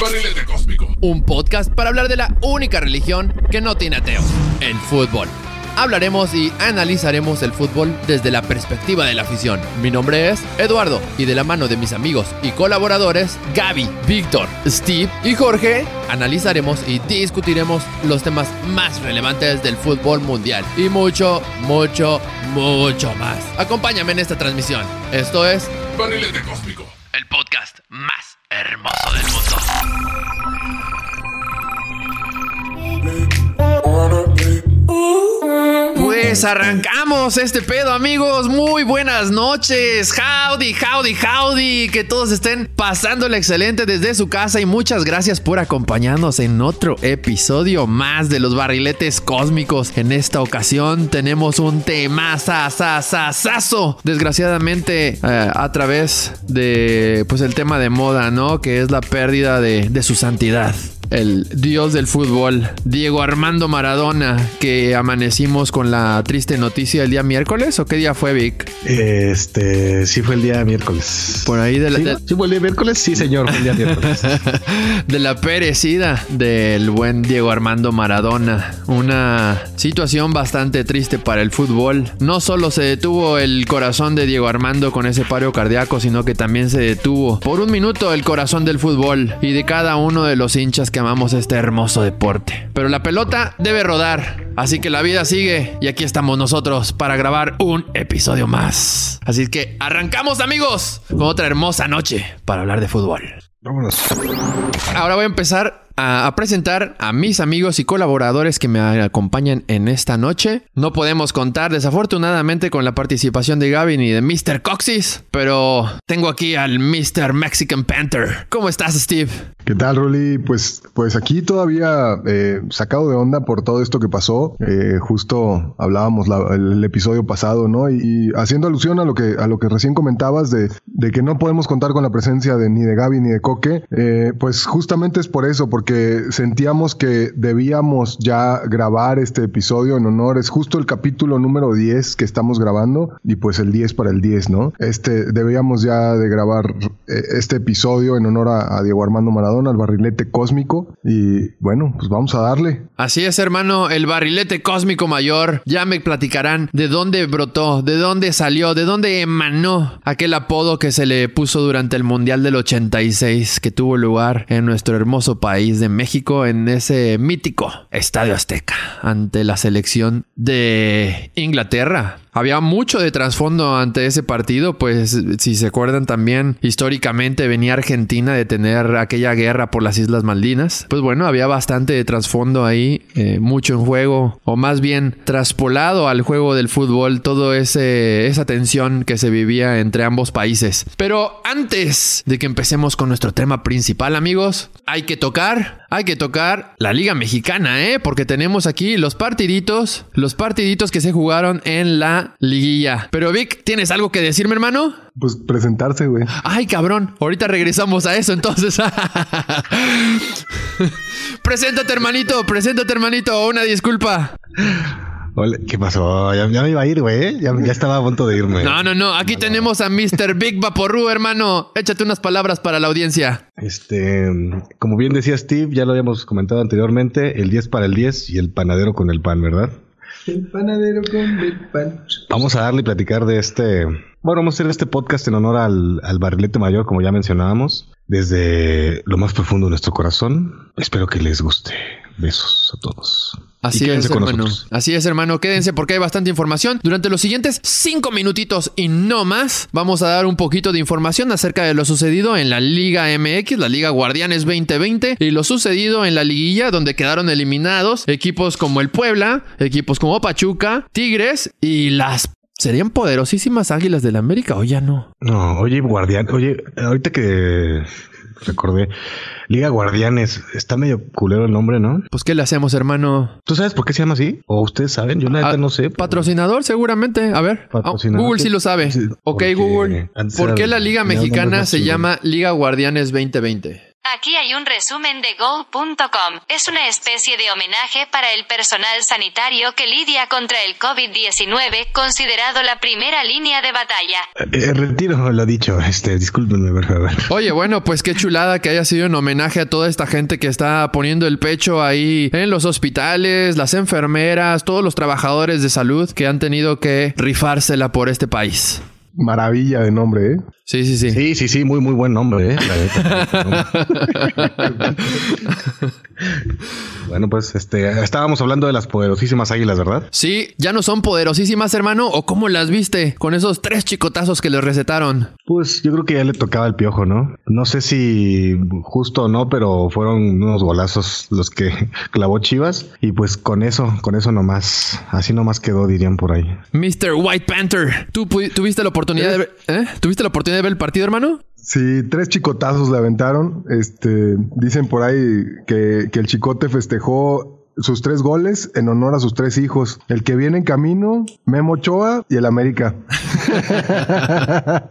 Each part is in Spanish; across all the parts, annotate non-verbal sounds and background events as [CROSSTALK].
Barrilete Cósmico. Un podcast para hablar de la única religión que no tiene ateo, el fútbol. Hablaremos y analizaremos el fútbol desde la perspectiva de la afición. Mi nombre es Eduardo y de la mano de mis amigos y colaboradores Gaby, Víctor, Steve y Jorge, analizaremos y discutiremos los temas más relevantes del fútbol mundial y mucho, mucho, mucho más. Acompáñame en esta transmisión. Esto es Barrilete Cósmico. el podcast más hermoso del mundo. Pues arrancamos este pedo, amigos. Muy buenas noches. Howdy, howdy, howdy. Que todos estén pasándola excelente desde su casa y muchas gracias por acompañarnos en otro episodio más de los barriletes cósmicos. En esta ocasión tenemos un tema sasasasazo. Desgraciadamente, eh, a través de pues el tema de moda, ¿no? Que es la pérdida de, de su santidad el dios del fútbol, Diego Armando Maradona, que amanecimos con la triste noticia el día miércoles o qué día fue Vic? Este, sí fue el día miércoles. Por ahí de la, ¿Sí, de? ¿Sí fue el día miércoles? Sí, señor, fue el día miércoles. [LAUGHS] de la perecida del buen Diego Armando Maradona. Una situación bastante triste para el fútbol. No solo se detuvo el corazón de Diego Armando con ese paro cardíaco, sino que también se detuvo por un minuto el corazón del fútbol y de cada uno de los hinchas que amamos este hermoso deporte. Pero la pelota debe rodar, así que la vida sigue y aquí estamos nosotros para grabar un episodio más. Así que arrancamos amigos con otra hermosa noche para hablar de fútbol. Vámonos. Ahora voy a empezar a, presentar a mis amigos y colaboradores que me acompañan en esta noche. No podemos contar desafortunadamente con la participación de Gavin y de Mr. Coxis, pero tengo aquí al Mr. Mexican Panther. ¿Cómo estás, Steve? ¿Qué tal, Rolly? Pues, pues aquí todavía eh, sacado de onda por todo esto que pasó. Eh, justo hablábamos el, episodio pasado, ¿no? Y, y haciendo alusión a lo que a lo que recién comentabas de, de que no podemos contar con la presencia de ni de Gaby ni de Coque, eh, pues justamente es por eso, porque sentíamos que debíamos ya grabar este episodio en honor. Es justo el capítulo número 10 que estamos grabando y pues el 10 para el 10, ¿no? Este debíamos ya de grabar eh, este episodio en honor a, a Diego Armando Maradona, al barrilete cósmico. Y bueno, pues vamos a darle. Así es, hermano, el barrilete cósmico mayor. Ya me platicarán de dónde brotó, de dónde salió, de dónde emanó aquel apodo que se le puso durante el Mundial del 86 que tuvo lugar en nuestro hermoso país de México, en ese mítico Estadio Azteca, ante la selección de Inglaterra. Había mucho de trasfondo ante ese partido, pues si se acuerdan también, históricamente venía Argentina de tener aquella guerra por las Islas Maldinas. Pues bueno, había bastante de trasfondo ahí, eh, mucho en juego, o más bien traspolado al juego del fútbol, todo ese esa tensión que se vivía entre ambos países. Pero antes de que empecemos con nuestro tema principal, amigos, hay que tocar, hay que tocar la Liga Mexicana, ¿eh? Porque tenemos aquí los partiditos, los partiditos que se jugaron en la liguilla. Pero Vic, ¿tienes algo que decirme, hermano? Pues presentarse, güey. Ay, cabrón. Ahorita regresamos a eso, entonces. [LAUGHS] preséntate, hermanito. Preséntate, hermanito. Una disculpa. Hola, ¿Qué pasó? Ya, ya me iba a ir, güey. Ya, ya estaba a punto de irme. No, no, no. Aquí tenemos a Mr. Big Vaporru, hermano. Échate unas palabras para la audiencia. Este, como bien decía Steve, ya lo habíamos comentado anteriormente, el 10 para el 10 y el panadero con el pan, ¿verdad? El panadero con. Vamos a darle y platicar de este. Bueno, vamos a hacer este podcast en honor al, al barrilete mayor, como ya mencionábamos, desde lo más profundo de nuestro corazón. Espero que les guste. Besos a todos. Así es, hermano. nosotros. Así es, hermano. Quédense porque hay bastante información. Durante los siguientes cinco minutitos y no más, vamos a dar un poquito de información acerca de lo sucedido en la Liga MX, la Liga Guardianes 2020, y lo sucedido en la liguilla, donde quedaron eliminados equipos como el Puebla, equipos como Pachuca, Tigres y las. ¿Serían poderosísimas águilas del América o ya no? No, oye, Guardián, oye, ahorita que recordé, Liga Guardianes, está medio culero el nombre, ¿no? Pues, ¿qué le hacemos, hermano? ¿Tú sabes por qué se llama así? ¿O ustedes saben? Yo la neta Ah, no sé. Patrocinador, seguramente. A ver. Ah, Patrocinador. Google sí lo sabe. Ok, Google. ¿Por qué la Liga Mexicana se llama Liga Guardianes 2020? Aquí hay un resumen de Go.com. Es una especie de homenaje para el personal sanitario que lidia contra el COVID-19, considerado la primera línea de batalla. Eh, retiro lo dicho, este, discúlpenme, por favor. Oye, bueno, pues qué chulada que haya sido un homenaje a toda esta gente que está poniendo el pecho ahí en los hospitales, las enfermeras, todos los trabajadores de salud que han tenido que rifársela por este país. Maravilla de nombre, ¿eh? Sí, sí, sí. Sí, sí, sí, muy, muy buen nombre, ¿eh? [LAUGHS] Bueno, pues este, estábamos hablando de las poderosísimas águilas, ¿verdad? Sí, ya no son poderosísimas, hermano, o cómo las viste con esos tres chicotazos que les recetaron. Pues yo creo que ya le tocaba el piojo, ¿no? No sé si justo o no, pero fueron unos golazos los que [LAUGHS] clavó Chivas. Y pues con eso, con eso nomás, así nomás quedó, dirían por ahí. Mr. White Panther, ¿tú tuviste la oportunidad de ver, ¿eh? ¿Tuviste la oportunidad de ver el partido, hermano? Sí, tres chicotazos le aventaron. Este, dicen por ahí que, que el chicote festejó sus tres goles en honor a sus tres hijos. El que viene en camino, Memo Ochoa y el América. [LAUGHS]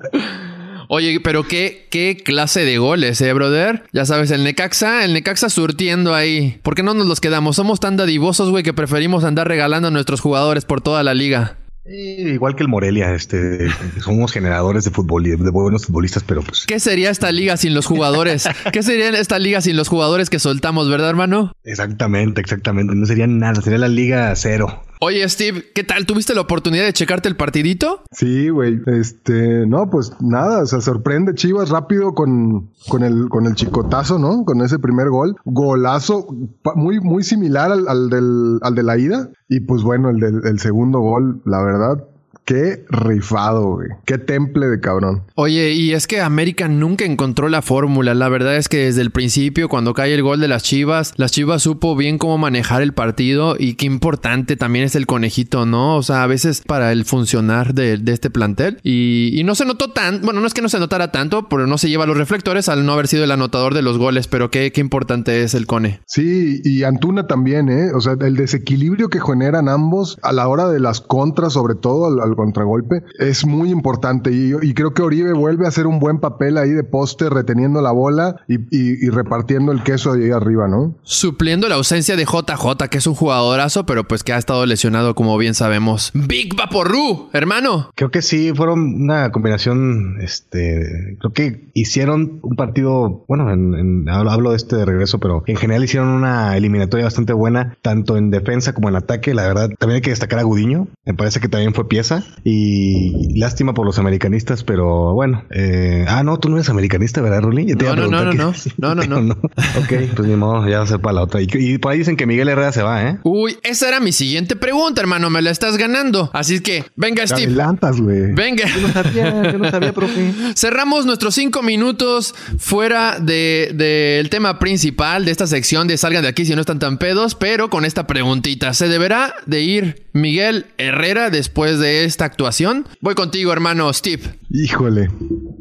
Oye, pero qué, qué clase de goles, eh, brother. Ya sabes, el Necaxa, el Necaxa surtiendo ahí. ¿Por qué no nos los quedamos? Somos tan dadivosos, güey, que preferimos andar regalando a nuestros jugadores por toda la liga. Eh, igual que el Morelia, este, [LAUGHS] somos generadores de fútbol de buenos futbolistas, pero pues ¿Qué sería esta liga sin los jugadores? [LAUGHS] ¿Qué sería esta liga sin los jugadores que soltamos, verdad, hermano? exactamente, exactamente, no sería nada, sería la liga cero. Oye, Steve, ¿qué tal? ¿Tuviste la oportunidad de checarte el partidito? Sí, güey. Este, no, pues nada, o sea, sorprende Chivas rápido con, con el, con el chicotazo, ¿no? Con ese primer gol. Golazo, muy, muy similar al, del, al de la ida. Y pues bueno, el del el segundo gol, la verdad, qué rifado, güey. Qué temple de cabrón. Oye, y es que América nunca encontró la fórmula. La verdad es que desde el principio, cuando cae el gol de las Chivas, las Chivas supo bien cómo manejar el partido y qué importante también es el conejito, ¿no? O sea, a veces para el funcionar de, de este plantel. Y, y no se notó tan, bueno, no es que no se notara tanto, pero no se lleva los reflectores al no haber sido el anotador de los goles, pero qué, qué importante es el cone. Sí, y Antuna también, ¿eh? O sea, el desequilibrio que generan ambos a la hora de las contras, sobre todo al, contragolpe, es muy importante. Y, y creo que Oribe vuelve a hacer un buen papel ahí de poste, reteniendo la bola y, y- y repartiendo el queso ahí arriba, ¿no? Supliendo la ausencia de JJ, que es un jugadorazo, pero pues que ha estado lesionado, como bien sabemos. Big Vaporru, hermano. Creo que sí, fueron una combinación, este, creo que hicieron un partido, bueno, en, en- hablo, hablo de este de regreso, pero en general hicieron una eliminatoria bastante buena, tanto en defensa como en ataque, la verdad, también hay que destacar a Gudiño, me parece que también fue pieza, y lástima por los americanistas, pero bueno, eh, ah, no, tú no eres americanista, ¿verdad, Rulín? No, no, no, no, [LAUGHS] no, no, pero no. Ok, pues ni modo, ya va a ser para la otra, y, y por ahí dicen que Miguel Herrera se va, ¿eh? Uy, esa era mi siguiente pregunta, hermano. Me la estás ganando. Así que, venga, Te Steve. adelantas, güey. Venga. sabía, yo no sabía, profe. [LAUGHS] Cerramos nuestros cinco minutos fuera del de, del tema principal de esta sección de Salgan de aquí si no están tan pedos, pero con esta preguntita. ¿Se deberá de ir Miguel Herrera después de esta actuación? Voy contigo, hermano Steve. Híjole.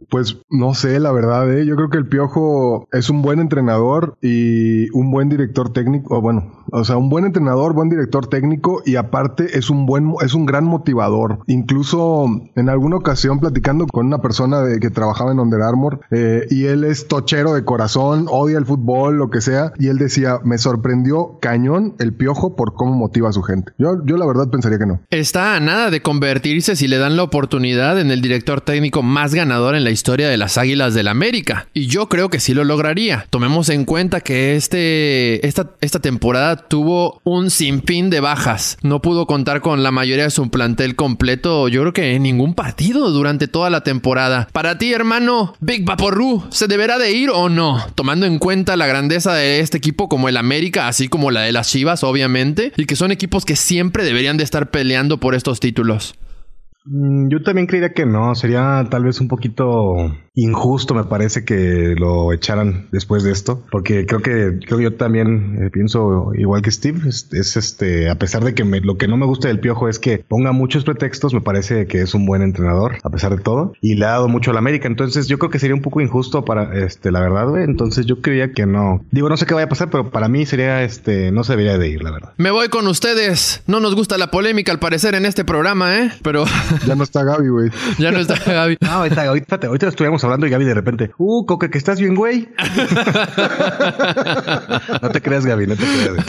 Pues no sé, la verdad, ¿eh? yo creo que el Piojo es un buen entrenador y un buen director técnico, o bueno, o sea, un buen entrenador, buen director técnico y aparte es un buen, es un gran motivador. Incluso en alguna ocasión platicando con una persona de, que trabajaba en Under Armour eh, y él es tochero de corazón, odia el fútbol, lo que sea, y él decía, me sorprendió cañón el Piojo por cómo motiva a su gente. Yo, yo la verdad pensaría que no. Está a nada de convertirse si le dan la oportunidad en el director técnico más ganador en la historia de las Águilas del América. Y yo creo que sí lo lograría. Tomemos en cuenta que este, esta, esta temporada tuvo un sinfín de bajas. No pudo contar con la mayoría de su plantel completo, yo creo que en ningún partido durante toda la temporada. Para ti, hermano, Big Vaporru, ¿se deberá de ir o no? Tomando en cuenta la grandeza de este equipo como el América, así como la de las Chivas, obviamente, y que son equipos que siempre deberían de estar peleando por estos títulos. Mm, Yo también creería que no, sería tal vez un poquito injusto me parece que lo echaran después de esto, porque creo que creo yo también eh, pienso igual que Steve, es, es, este a pesar de que me- lo que no me gusta del Piojo es que ponga muchos pretextos, me parece que es un buen entrenador a pesar de todo y le ha dado mucho a la América, entonces yo creo que sería un poco injusto para este la verdad, güey, entonces yo creía que no. Digo, no sé qué vaya a pasar, pero para mí sería este no se debería de ir, la verdad. Me voy con ustedes. No nos gusta la polémica al parecer en este programa, ¿eh? Pero [LAUGHS] [LAUGHS] Ya no está Gaby, güey. [LAUGHS] Ya no está Gaby. No, ahorita, ahorita, ahorita estuvimos hablando y Gaby de repente, uh, Coque, que estás bien, güey. [LAUGHS] no te creas, Gaby, no te creas.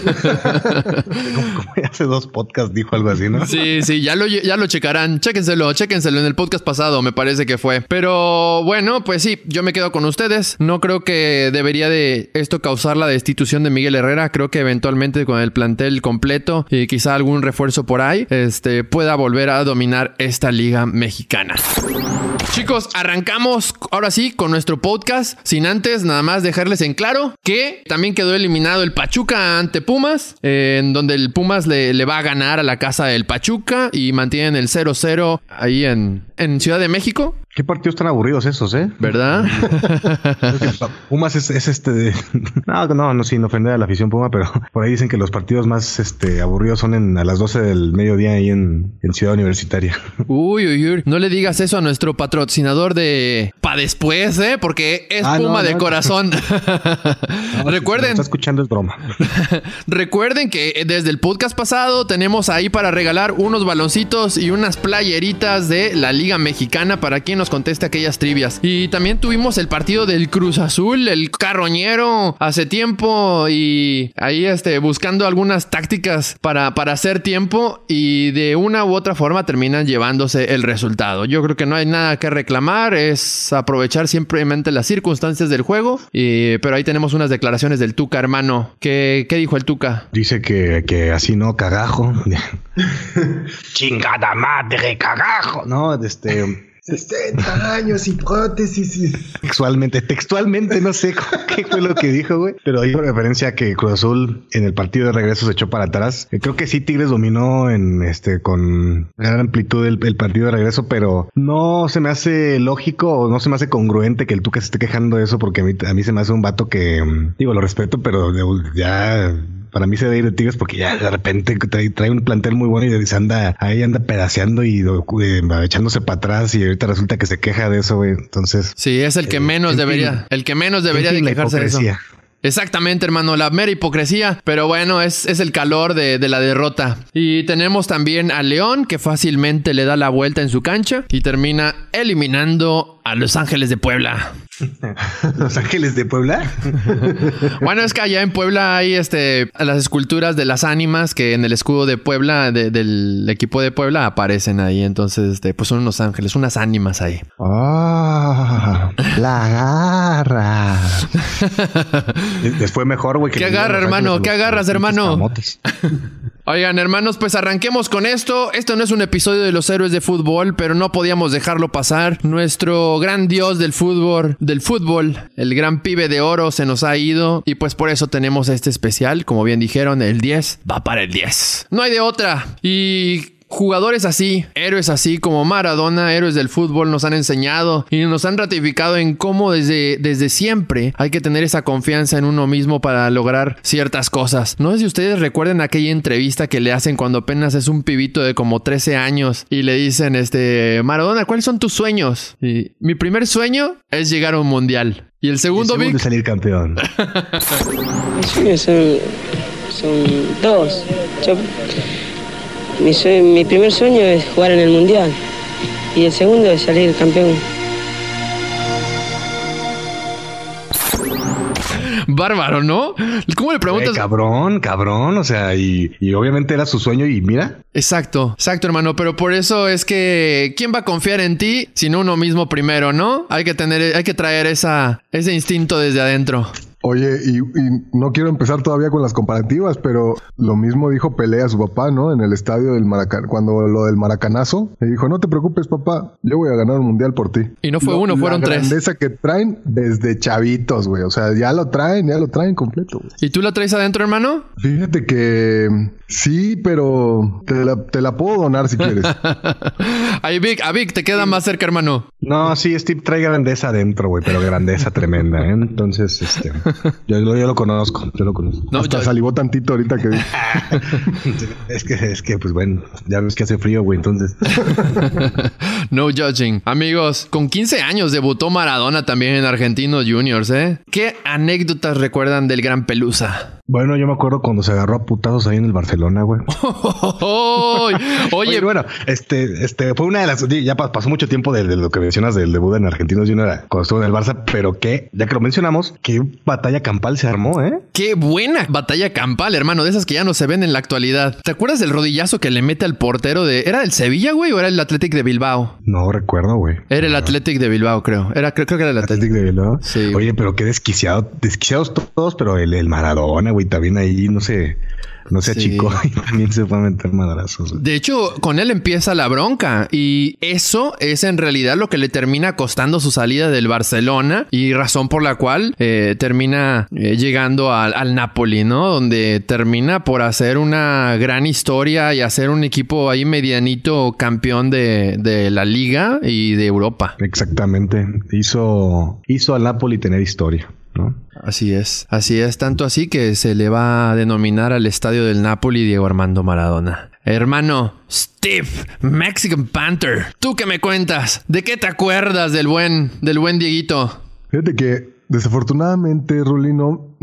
como, como hace dos podcasts dijo algo así, ¿no? Sí, sí, ya lo, ya lo checarán. Chéquenselo, chéquenselo en el podcast pasado, me parece que fue. Pero bueno, pues sí, yo me quedo con ustedes. No creo que debería de esto causar la destitución de Miguel Herrera. Creo que eventualmente con el plantel completo y quizá algún refuerzo por ahí, este, pueda volver a dominar esta liga mexicana. Chicos, arrancamos ahora sí con nuestro podcast. Sin antes, nada más dejarles en claro que también quedó eliminado el Pachuca ante Pumas, eh, en donde el Pumas le, le, va a ganar a la casa del Pachuca y mantienen el 0-0 ahí en, en Ciudad de México. Qué partidos tan aburridos esos, ¿eh? ¿Verdad? [LAUGHS] Pumas es, es este de... [LAUGHS] No, no, no, sin ofender a la afición Puma, pero [LAUGHS] por ahí dicen que los partidos más este, aburridos son en, a las 12 del mediodía ahí en, en Ciudad Universitaria. Uy, uy, uy. No le digas eso a nuestro patrocinador de Pa' después, ¿eh? Porque es Ah, Puma no, de no. corazón. Recuerden. Si está escuchando es broma. Recuerden que desde el podcast pasado tenemos ahí para regalar unos baloncitos y unas playeritas de la Liga Mexicana para quien nos conteste aquellas trivias. Y también tuvimos el partido del Cruz Azul, el carroñero, hace tiempo y ahí este, buscando algunas tácticas para, para hacer tiempo y de una u otra forma terminan llevándose el resultado. Yo creo que no hay nada que reclamar, es aprovechar simplemente las circunstancias del juego. Y, pero ahí tenemos unas declaraciones del Tuca, hermano. ¿Qué, qué dijo el Tuca? Dice que, que así no, cagajo. [LAUGHS] Chingada madre, cagajo. No, este... 60 años y prótesis. y- Textualmente, textualmente, no sé [LAUGHS] qué fue lo que dijo, güey. Pero hay referencia a que Cruz Azul en el partido de regreso se echó para atrás. Eh, Creo que sí Tigres dominó en este con gran amplitud el, partido de regreso, pero no se me hace lógico o no se me hace congruente que el Tuca se esté quejando de eso porque a mí, a mí se me hace un vato que, mm, digo, lo respeto, pero ya para mí se debe ir de Tigres porque ya de repente trae, trae un plantel muy bueno y se anda ahí anda pedaceando y eh, echándose para atrás y ahorita resulta que se queja de eso, güey. Entonces, Sí, es el que menos en fin. debería, el que menos debería en de fin, quejarse de eso. Exactamente, hermano, la mera hipocresía. Pero bueno, es, es el calor de, de la derrota. Y tenemos también a León, que fácilmente le da la vuelta en su cancha y termina eliminando a Los Ángeles de Puebla. [LAUGHS] Los Ángeles de Puebla. [LAUGHS] Bueno, es que allá en Puebla hay este las esculturas de las ánimas que en el escudo de Puebla, de- del equipo de Puebla, aparecen ahí. Entonces, este, pues son unos ángeles, unas ánimas ahí. Ah, la garra. [LAUGHS] Les fue mejor, güey. ¿Qué agarra, hermano? ¿Qué agarras, hermano? Oigan, hermanos, pues arranquemos con esto. Esto no es un episodio de los héroes de fútbol, pero no podíamos dejarlo pasar. Nuestro gran dios del fútbol, del fútbol, el gran pibe de oro se nos ha ido y pues por eso tenemos este especial, como bien dijeron, el 10 va para el 10. No hay de otra. Y Jugadores así, héroes así como Maradona, héroes del fútbol, nos han enseñado y nos han ratificado en cómo desde, desde siempre hay que tener esa confianza en uno mismo para lograr ciertas cosas. No sé si ustedes recuerden aquella entrevista que le hacen cuando apenas es un pibito de como 13 años y le dicen, este, Maradona, ¿cuáles son tus sueños? Y mi primer sueño es llegar a un mundial. Y el segundo, El segundo Vic, es salir campeón. Mis sueños son, son dos. Yo- mi, sue- mi primer sueño es jugar en el Mundial y el segundo es salir campeón. bárbaro, ¿no? ¿Cómo le preguntas? cabrón, cabrón. O sea, y, y obviamente era su sueño y mira. Exacto, exacto, hermano. Pero por eso es que ¿quién va a confiar en ti sino uno mismo primero, no? Hay que tener, hay que traer esa, ese instinto desde adentro. Oye, y, y no quiero empezar todavía con las comparativas, pero lo mismo dijo Pelé a su papá, ¿no? En el estadio del Maracaná, cuando lo del Maracanazo, le dijo, no te preocupes, papá, yo voy a ganar un mundial por ti. Y no fue Lo- uno, fueron la tres. grandeza que traen desde chavitos, güey. O sea, ya lo traen, ya lo traen completo, güey. ¿Y tú la traes adentro, hermano? Fíjate que sí, pero te la, te la puedo donar si quieres. [LAUGHS] Ahí Vic, a Vic te queda más cerca, hermano. No, sí, Steve trae grandeza adentro, güey, pero grandeza tremenda, ¿eh? Entonces, este, [LAUGHS] yo, lo- yo lo conozco, yo lo conozco. No, Hasta yo- salivó tantito ahorita que [LAUGHS] es que, es que, pues bueno, ya ves que hace frío, güey, entonces. [LAUGHS] no judging. Amigos, con 15 años debutó Maradona también en Argentinos Juniors, ¿eh? ¿Qué anécdotas recuerdan del gran Pelusa? Bueno, yo me acuerdo cuando se agarró a putazos ahí en el Barcelona, güey. [LAUGHS] Oye, Oye, bueno, este, este fue una de las. Ya pa- pasó mucho tiempo de, de lo que mencionas del debut en Argentinos Junior cuando estuvo en el Barça, pero que, ya que lo mencionamos, qué batalla campal se armó, ¿eh? qué buena batalla campal, hermano, de esas que ya no se ven en la actualidad. ¿Te acuerdas del rodillazo que le mete al portero de... ¿Era el Sevilla, güey, o era el Athletic de Bilbao? No recuerdo, güey. Era el Athletic de Bilbao, creo. Era, creo, creo que era el Athletic. Athletic de Bilbao. Sí. Oye, pero qué desquiciado, desquiciados todos, pero el, el Maradona, güey, también ahí no no se Sí. achicó [LAUGHS] y también se fue a meter madrazos. güey. De hecho, con él empieza la bronca y eso es en realidad lo que le termina costando su salida del Barcelona y razón por la cual eh, termina eh, llegando al, al Napoli, ¿no? Donde termina por hacer una gran historia y hacer un equipo ahí medianito campeón de, de la liga y de Europa. Exactamente. Hizo, hizo al Napoli tener historia, ¿no? Así es, así es, tanto así que se le va a denominar al estadio del Napoli Diego Armando Maradona. Hermano, Steve, Mexican Panther, ¿tú qué me cuentas? ¿De qué te acuerdas del buen, del buen Dieguito? Fíjate que desafortunadamente, Ruli,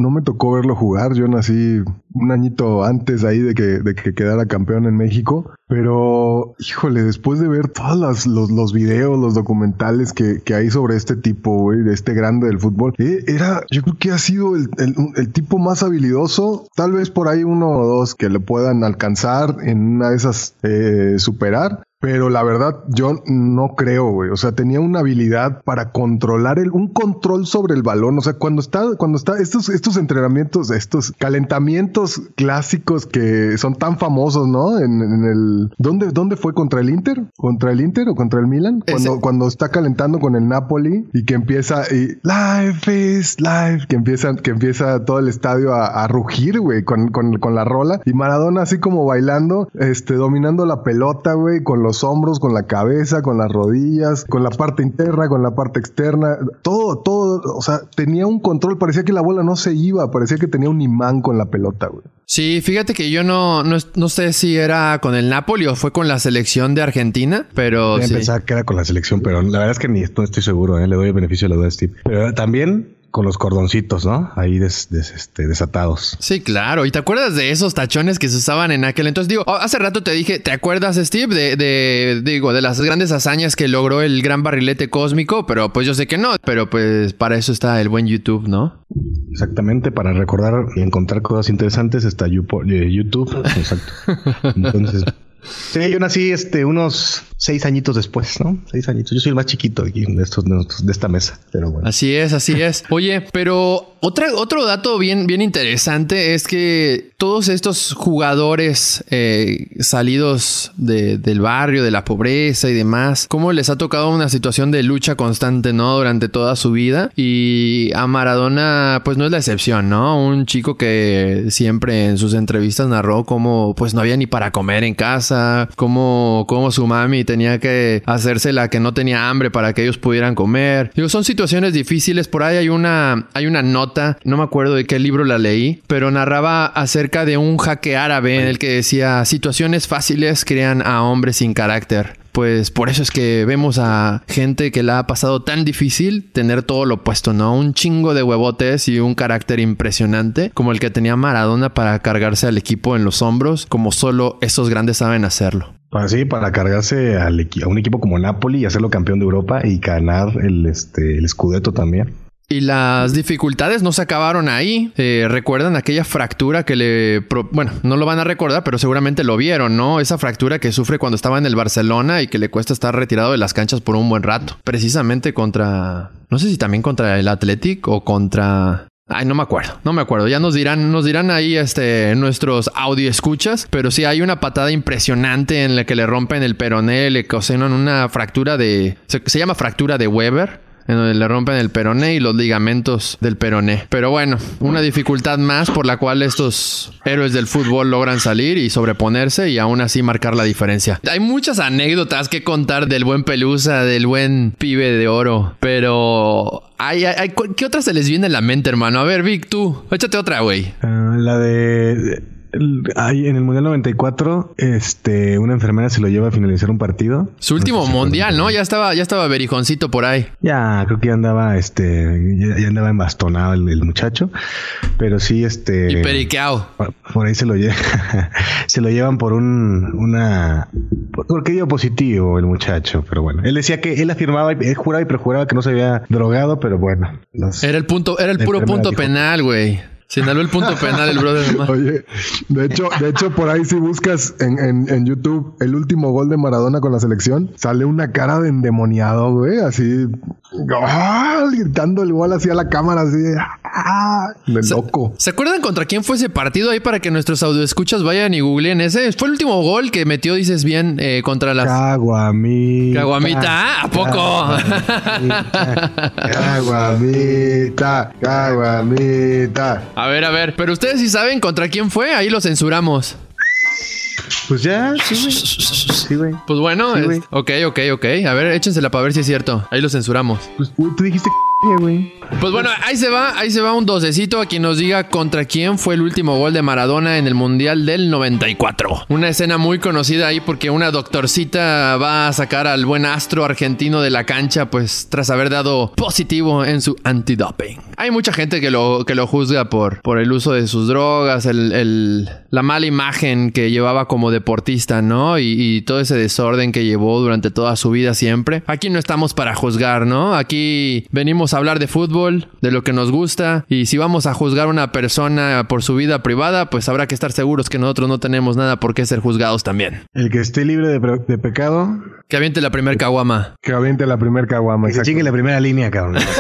no, me tocó verlo jugar. Yo nací un añito antes ahí de que, de que quedara campeón en México. Pero, híjole, después de ver todos los, los videos, los documentales que, que hay sobre este tipo, de este grande del fútbol, eh, era, yo creo que ha sido el, el- el tipo más habilidoso. Tal vez por ahí uno o dos que le puedan alcanzar en una de esas eh, superar. Pero la verdad, yo no creo, güey. O sea, tenía una habilidad para controlar el, un control sobre el balón. O sea, cuando está, cuando está, estos, estos entrenamientos, estos calentamientos clásicos que son tan famosos, ¿no? En, en el, ¿dónde, ¿dónde fue? ¿Contra el Inter? ¿Contra el Inter o contra el Milan? Cuando, cuando está calentando con el Napoli y que empieza y life is life, que empieza, que empieza todo el estadio a, a rugir, güey, con, con, con la rola y Maradona así como bailando, este, dominando la pelota, güey, con los hombros, con la cabeza, con las rodillas, con la parte interna, con la parte externa, todo, todo, o sea, tenía un control, parecía que la bola no se iba, parecía que tenía un imán con la pelota, güey. Sí, fíjate que yo no, no, no sé si era con el Napoli o fue con la selección de Argentina, pero Yo sí. pensaba que era con la selección, pero la verdad es que ni no estoy seguro, ¿eh? le doy el beneficio de la duda a Steve. Pero también con los cordoncitos, ¿no? Ahí des- des- este, desatados. Sí, claro. ¿Y te acuerdas de esos tachones que se usaban en aquel entonces? Digo, hace rato te dije, ¿te acuerdas, Steve, de, de, digo, de las grandes hazañas que logró el gran barrilete cósmico? Pero pues yo sé que no. Pero pues para eso está el buen YouTube, ¿no? Exactamente, para recordar y encontrar cosas interesantes está eh, YouTube. Exacto. [LAUGHS] Entonces, sí, yo nací este, unos seis añitos después, ¿no? Seis añitos. Yo soy el más chiquito aquí de, estos, de, esta mesa, pero bueno. Así es, así es. Oye, pero otra, otro dato bien, bien interesante es que todos estos jugadores eh, salidos de- del barrio, de la pobreza y demás, cómo les ha tocado una situación de lucha constante, ¿no? Durante toda su vida. Y a Maradona, pues no es la excepción, ¿no? Un chico que siempre en sus entrevistas narró cómo, pues no había ni para comer en casa, cómo, cómo su mami tenía que hacerse la que no tenía hambre para que ellos pudieran comer. Digo, son situaciones difíciles. Por ahí hay una, hay una nota, no me acuerdo de qué libro la leí, pero narraba acerca de un jaque árabe en el que decía situaciones fáciles crean a hombres sin carácter. Pues por eso es que vemos a gente que la ha pasado tan difícil tener todo lo opuesto, ¿no? Un chingo de huevotes y un carácter impresionante como el que tenía Maradona para cargarse al equipo en los hombros, como solo esos grandes saben hacerlo. Para sí, para cargarse al a un equipo como Napoli y hacerlo campeón de Europa y ganar el, este, el Scudetto también. Y las dificultades no se acabaron ahí. Eh, ¿Recuerdan aquella fractura que le... Bueno, no lo van a recordar, pero seguramente lo vieron, ¿no? Esa fractura que sufre cuando estaba en el Barcelona y que le cuesta estar retirado de las canchas por un buen rato. Precisamente contra... No sé si también contra el Athletic o contra... Ay, no me acuerdo, no me acuerdo. Ya nos dirán, nos dirán ahí este, nuestros audio escuchas, pero sí hay una patada impresionante en la que le rompen el peroné, le ocasionan una fractura de, se llama fractura de Weber. En donde le rompen el peroné y los ligamentos del peroné. Pero bueno, una dificultad más por la cual estos héroes del fútbol logran salir y sobreponerse y aún así marcar la diferencia. Hay muchas anécdotas que contar del buen Pelusa, del buen pibe de oro, pero hay- ¿qué otra se les viene a la mente, hermano? A ver, Vic, tú, échate otra, güey. Ah, la de en el Mundial 94, este, una enfermera se lo lleva a finalizar un partido. Su último mundial, ¿no? Ya estaba, ya estaba Berijoncito por ahí. Ya, creo que ya andaba, este, ya, ya andaba embastonado el, el muchacho. Pero sí, este. Y periqueao. Por por ahí se lo llevan, [LAUGHS] se lo llevan por un, una, por- porque dio positivo el muchacho, pero bueno, él decía que él afirmaba, él juraba y perjuraba que no se había drogado, pero bueno, los- Era el punto, era el puro punto dijo- penal, güey. Señaló el punto penal el brother nomás. Oye, de hecho, de hecho, por ahí si buscas en, en, en YouTube el último gol de Maradona con la selección, sale una cara de endemoniado, güey, así, ¡ah! gritando el gol así a la cámara, así, ¡ah! de loco. ¿Se acuerdan contra quién fue ese partido ahí para que nuestros audioescuchas vayan y googleen ese? Fue el último gol que metió, dices bien, eh, contra las... Caguamita. Caguamita. ¿a poco? Caguamita, caguamita. A ver, a ver, pero ustedes sí saben contra quién fue, ahí lo censuramos. Pues ya, sí, güey. Sí, güey. Pues bueno, Sí, güey. ok, ok, ok. A ver, échensela para ver si es cierto. Ahí lo censuramos. Pues, tú dijiste Pues bueno, ahí se va, ahí se va un docecito a quien nos diga contra quién fue el último gol de Maradona en el Mundial del 94. Una escena muy conocida ahí porque una doctorcita va a sacar al buen astro argentino de la cancha, pues tras haber dado positivo en su antidoping. Hay mucha gente que lo, que lo juzga por, por el uso de sus drogas, el- la mala imagen que llevaba como deportista, ¿no? Y, y todo ese desorden que llevó durante toda su vida siempre. Aquí no estamos para juzgar, ¿no? Aquí venimos a hablar de fútbol, de lo que nos gusta. Y si vamos a juzgar a una persona por su vida privada, pues habrá que estar seguros que nosotros no tenemos nada por qué ser juzgados también. El que esté libre de, pecado, Que aviente la primer caguama. Que aviente la primer caguama. que se chingue la primera línea, cabrón. [LAUGHS]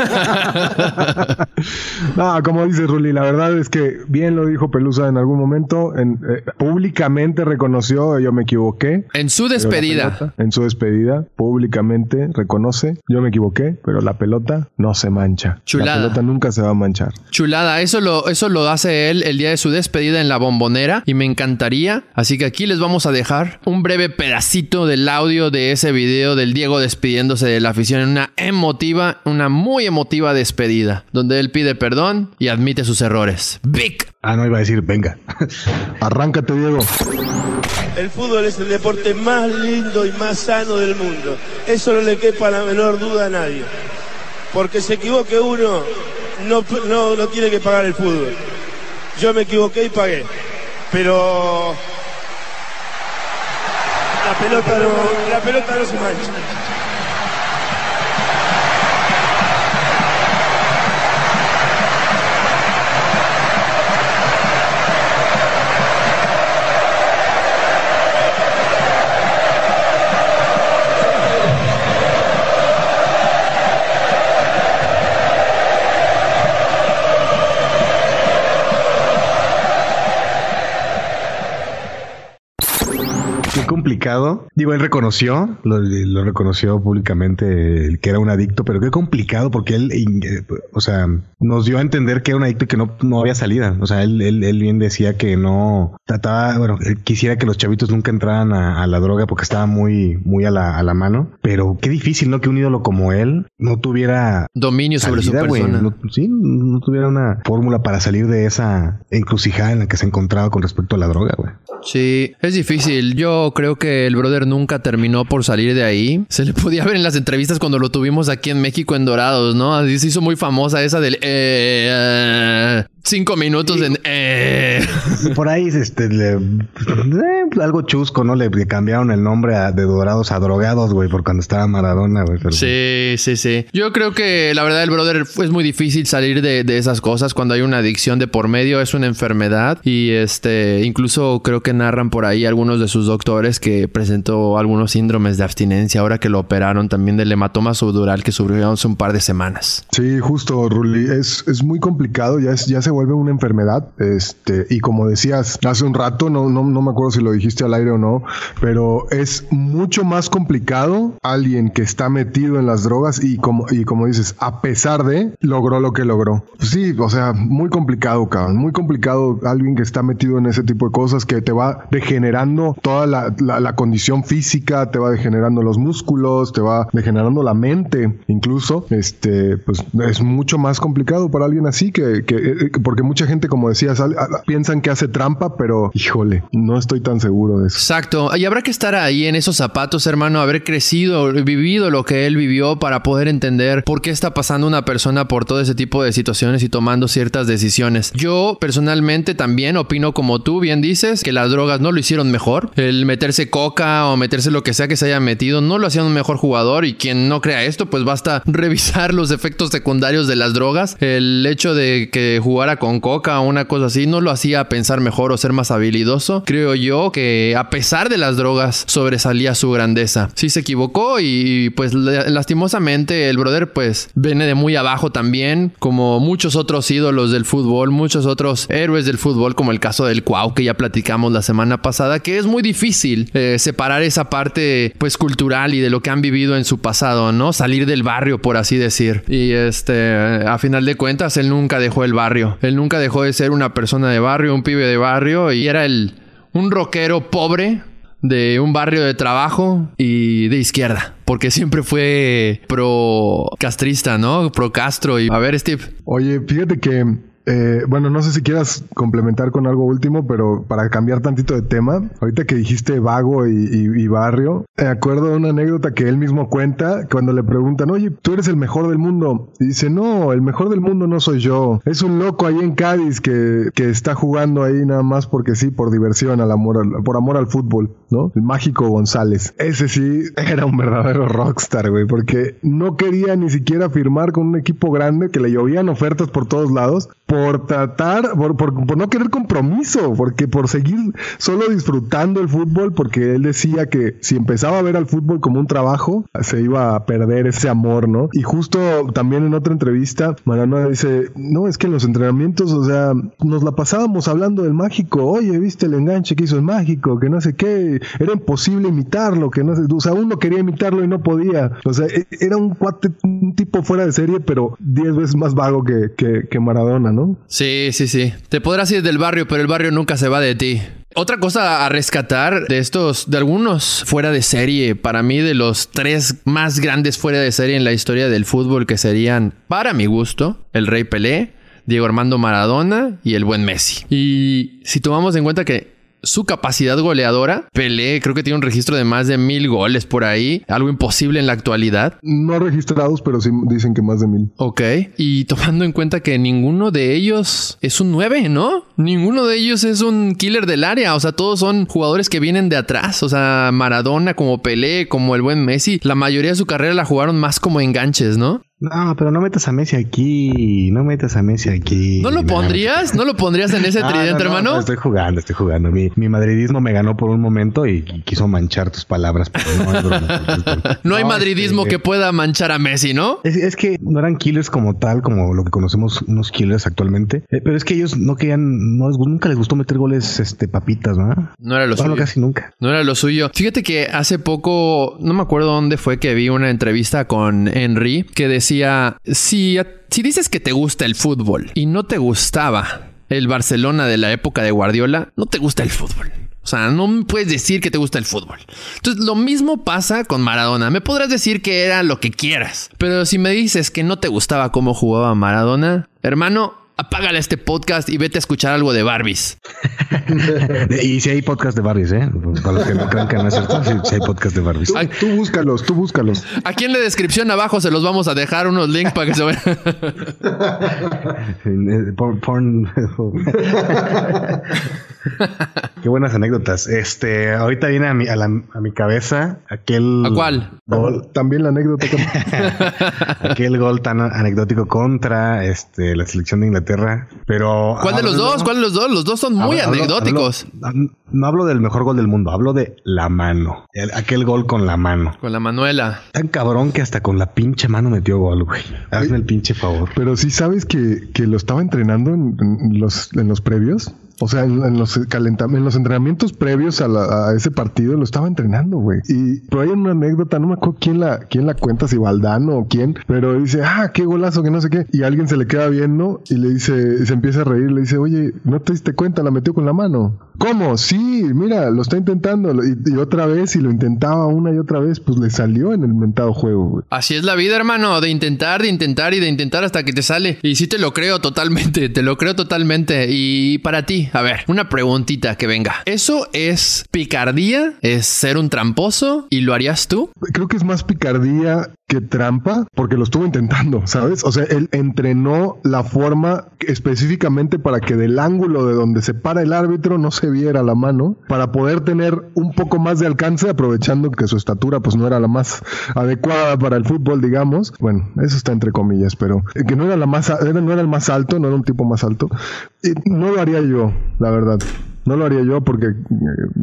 No, como dice Ruli, la verdad es que bien lo dijo Pelusa en algún momento, en- eh, públicamente reconoció, yo me equivoqué. En su despedida. pelota- en su despedida, públicamente reconoce, yo me equivoqué, pero la pelota no se mancha. Chulada. La pelota nunca se va a manchar. Chulada, eso lo, eso lo hace él el día de su despedida en la bombonera y me encantaría. Así que aquí les vamos a dejar un breve pedacito del audio de ese video del Diego despidiéndose de la afición en una emotiva, una muy emotiva despedida, donde él pide perdón y admite sus errores. Vic. ah, no iba a decir, venga. [LAUGHS] Arráncate, Diego. El fútbol es el deporte más lindo y más sano del mundo. Eso no le quepa la menor duda a nadie. Porque se equivoque uno, no, no, no tiene que pagar el fútbol. Yo me equivoqué y pagué. Pero la pelota no, la pelota no se mancha. Complicado. Digo, él reconoció, lo, lo reconoció públicamente el que era un adicto, pero qué complicado porque él, eh, o sea, nos dio a entender que era un adicto y que no, no había salida. O sea, él, él, él bien decía que no trataba, bueno, él quisiera que los chavitos nunca entraran a, a la droga porque estaba muy, muy a la, a la mano. Pero qué difícil, ¿no? Que un ídolo como él no tuviera Dominio sobre su persona. No- sí, no tuviera una fórmula para salir de esa encrucijada en la que se encontraba con respecto a la droga, güey. Sí, es difícil. Yo creo que el brother nunca terminó por salir de ahí. Se le podía ver en las entrevistas cuando lo tuvimos aquí en México en Dorados, ¿no? Así se hizo muy famosa esa del... eh, eh, cinco minutos en... eh. Por ahí, este, le- eh, algo chusco, ¿no? Le, le cambiaron el nombre a- de Dorados a Drogados, güey, por cuando estaba Maradona, güey. Sí, sí, sí. Yo creo que la verdad el brother es muy difícil salir de, de esas cosas cuando hay una adicción de por medio, es una enfermedad y este incluso creo que narran por ahí algunos de sus doctores que presentó algunos síndromes de abstinencia ahora que lo operaron también del hematoma subdural que sufrió hace un par de semanas. Sí, justo, Ruli. Es, es muy complicado, ya, es, ya se vuelve una enfermedad. Este, y como decías hace un rato, no, no, no me acuerdo si lo dijiste al aire o no, pero es mucho más complicado alguien que está metido en las drogas y como, y como dices, a pesar de, logró lo que logró. Sí, o sea, muy complicado, cabrón. Muy complicado alguien que está metido en ese tipo de cosas que te va degenerando toda la, la- condición física, te va degenerando los músculos, te va degenerando la mente, incluso. Este, pues es mucho más complicado para alguien así que, que, eh, porque mucha gente, como decías, piensan que hace trampa, pero híjole, no estoy tan seguro de eso. Exacto. Y habrá que estar ahí en esos zapatos, hermano, haber crecido, vivido lo que él vivió para poder entender por qué está pasando una persona por todo ese tipo de situaciones y tomando ciertas decisiones. Yo personalmente también opino como tú bien dices que las drogas no lo hicieron mejor. El meterse coca o meterse lo que sea que se haya metido no lo hacían un mejor jugador y quien no crea esto pues basta [LAUGHS] revisar los efectos secundarios de las drogas. El hecho de que jugara con coca o una cosa así no lo hacía pensar mejor o ser más habilidoso. Creo yo que a pesar de las drogas sobresalía su grandeza. Sí se equivocó y pues la- lastimosamente el brother pues viene de muy abajo también como muchos otros ídolos del fútbol, muchos otros héroes del fútbol como el caso del Cuau que ya platicamos la semana pasada que es muy difícil eh, separar esa parte pues cultural y de lo que han vivido en su pasado, ¿no? Salir del barrio por así decir. Y este a final de cuentas él nunca dejó el barrio. Él nunca dejó de ser una persona de barrio, un pibe de barrio y era el un rockero pobre de un barrio de trabajo y de izquierda, porque siempre fue pro castrista, ¿no? Pro Castro y a ver, Steve. Oye, fíjate que, eh, bueno, no sé si quieras complementar con algo último, pero para cambiar tantito de tema, ahorita que dijiste vago y, barrio, me acuerdo de una anécdota que él mismo cuenta cuando le preguntan, oye, tú eres el mejor del mundo. Y dice, no, el mejor del mundo no soy yo. Es un loco ahí en Cádiz que, que está jugando ahí nada más porque sí, por diversión, al amor, por amor al fútbol, ¿no? El mágico González. Ese sí [LAUGHS] era un verdadero rockstar, güey, porque no quería ni siquiera firmar con un equipo grande que le llovían ofertas por todos lados por tratar, por, por- no querer compromiso, porque por seguir solo disfrutando el fútbol, porque él decía que si empezaba a ver al fútbol como un trabajo, se iba a perder ese amor, ¿no? Y justo también en otra entrevista, Maradona dice, no, es que en los entrenamientos, o sea, nos la pasábamos hablando del mágico, oye, viste el enganche que hizo el mágico, que no sé qué, era imposible imitarlo, que no sé, o sea, uno quería imitarlo y no podía, o sea, e- era un cuate, un tipo fuera de serie, pero diez veces más vago que Maradona, ¿no? Sí, sí, sí. Te podrás ir del barrio, pero el barrio nunca se va de ti. Otra cosa a rescatar de estos, de algunos fuera de serie, para mí de los tres más grandes fuera de serie en la historia del fútbol, que serían, para mi gusto, el Rey Pelé, Diego Armando Maradona y el buen Messi. Y si tomamos en cuenta que su capacidad goleadora, Pelé creo que tiene un registro de más de mil goles por ahí, algo imposible en la actualidad. No registrados, pero sí dicen que más de mil. Ok. Y tomando en cuenta que ninguno de ellos es un 9, ¿no? Ninguno de ellos es un killer del área. O sea, todos son jugadores que vienen de atrás. O sea, Maradona, como Pelé, como el buen Messi. La mayoría de su carrera la jugaron más como enganches, ¿no? No, pero no metas a Messi aquí. No metas a Messi aquí. ¿No lo pondrías? ¿No lo pondrías en ese Ah, tridente, no, no, hermano? no, estoy jugando, estoy jugando. Mi, mi madridismo me ganó por un momento y, y quiso manchar tus palabras. Pero no, es broma. [LAUGHS] No hay madridismo este, que pueda manchar a Messi, ¿no? Es, es que no eran killers como tal, como lo que conocemos unos killers actualmente. Eh, pero es que ellos no querían, no nunca les gustó meter goles este papitas, ¿no? No era lo suyo. casi nunca. No era lo suyo. Fíjate que hace poco, no me acuerdo dónde fue que vi una entrevista con Henry que decía, si, si dices que te gusta el fútbol y no te gustaba el Barcelona de la época de Guardiola, no te gusta el fútbol. O sea, no puedes decir que te gusta el fútbol. Entonces, lo mismo pasa con Maradona. Me podrás decir que era lo que quieras. Pero si me dices que no te gustaba cómo jugaba Maradona, hermano, apágale este podcast y vete a escuchar algo de Barbies. [LAUGHS] y si hay podcast de Barbies, ¿eh? Para los que no crean que no es cierto, sí, sí hay podcast de Barbies. Tú, tú búscalos, tú búscalos. Aquí en la descripción abajo se los vamos a dejar unos links para que se vean. [LAUGHS] Eh, Porn. porn- Qué buenas anécdotas. Este, ahorita viene a mi, a, la- a mi cabeza aquel. ¿A cuál? Gol, También la anécdota que... [LAUGHS] aquel gol tan anecdótico contra este, la selección de Inglaterra. Pero. ¿Cuál de los dos? ¿Cuál de los dos? Los dos son muy hablo- hablo- anecdóticos. hablo- no hablo del mejor gol del mundo, hablo de la mano. El- aquel gol con la mano. Con la Manuela. Tan cabrón que hasta con la pinche mano metió gol, güey. Hazme el pinche favor. Pero sí sabes que, que lo estaba entrenando en, en los, en los previos. O sea, en, en los en los entrenamientos previos a, la- a ese partido lo estaba entrenando, güey. Y pero hay una anécdota, no me acuerdo quién la, quién la cuenta, si Valdano o quién, pero dice, ah, qué golazo, que no sé qué. Y alguien se le queda viendo y le dice, se, empieza a reír, le dice, oye, ¿no te diste cuenta? La metió con la mano. ¿Cómo? Sí, mira, lo está intentando. Y, y otra vez, y lo intentaba una y otra vez, pues le salió en el mentado juego, güey. Así es la vida, hermano, de intentar, de intentar y de intentar hasta que te sale. Y sí te lo creo totalmente, te lo creo totalmente. Y para ti, a ver, una preguntita que venga. ¿Eso es picardía? ¿Es ser un tramposo? ¿Y lo harías tú? Creo que es más picardía que trampa, porque lo estuvo intentando, ¿sabes? O sea, él entrenó la forma específicamente para que del ángulo de donde se para el árbitro no se viera la mano, para poder tener un poco más de alcance, aprovechando que su estatura pues no era la más adecuada para el fútbol, digamos. Bueno, eso está entre comillas, pero que no era la más, era- no era el más alto, no era un tipo más alto. Y no lo haría yo, la verdad. No lo haría yo porque eh,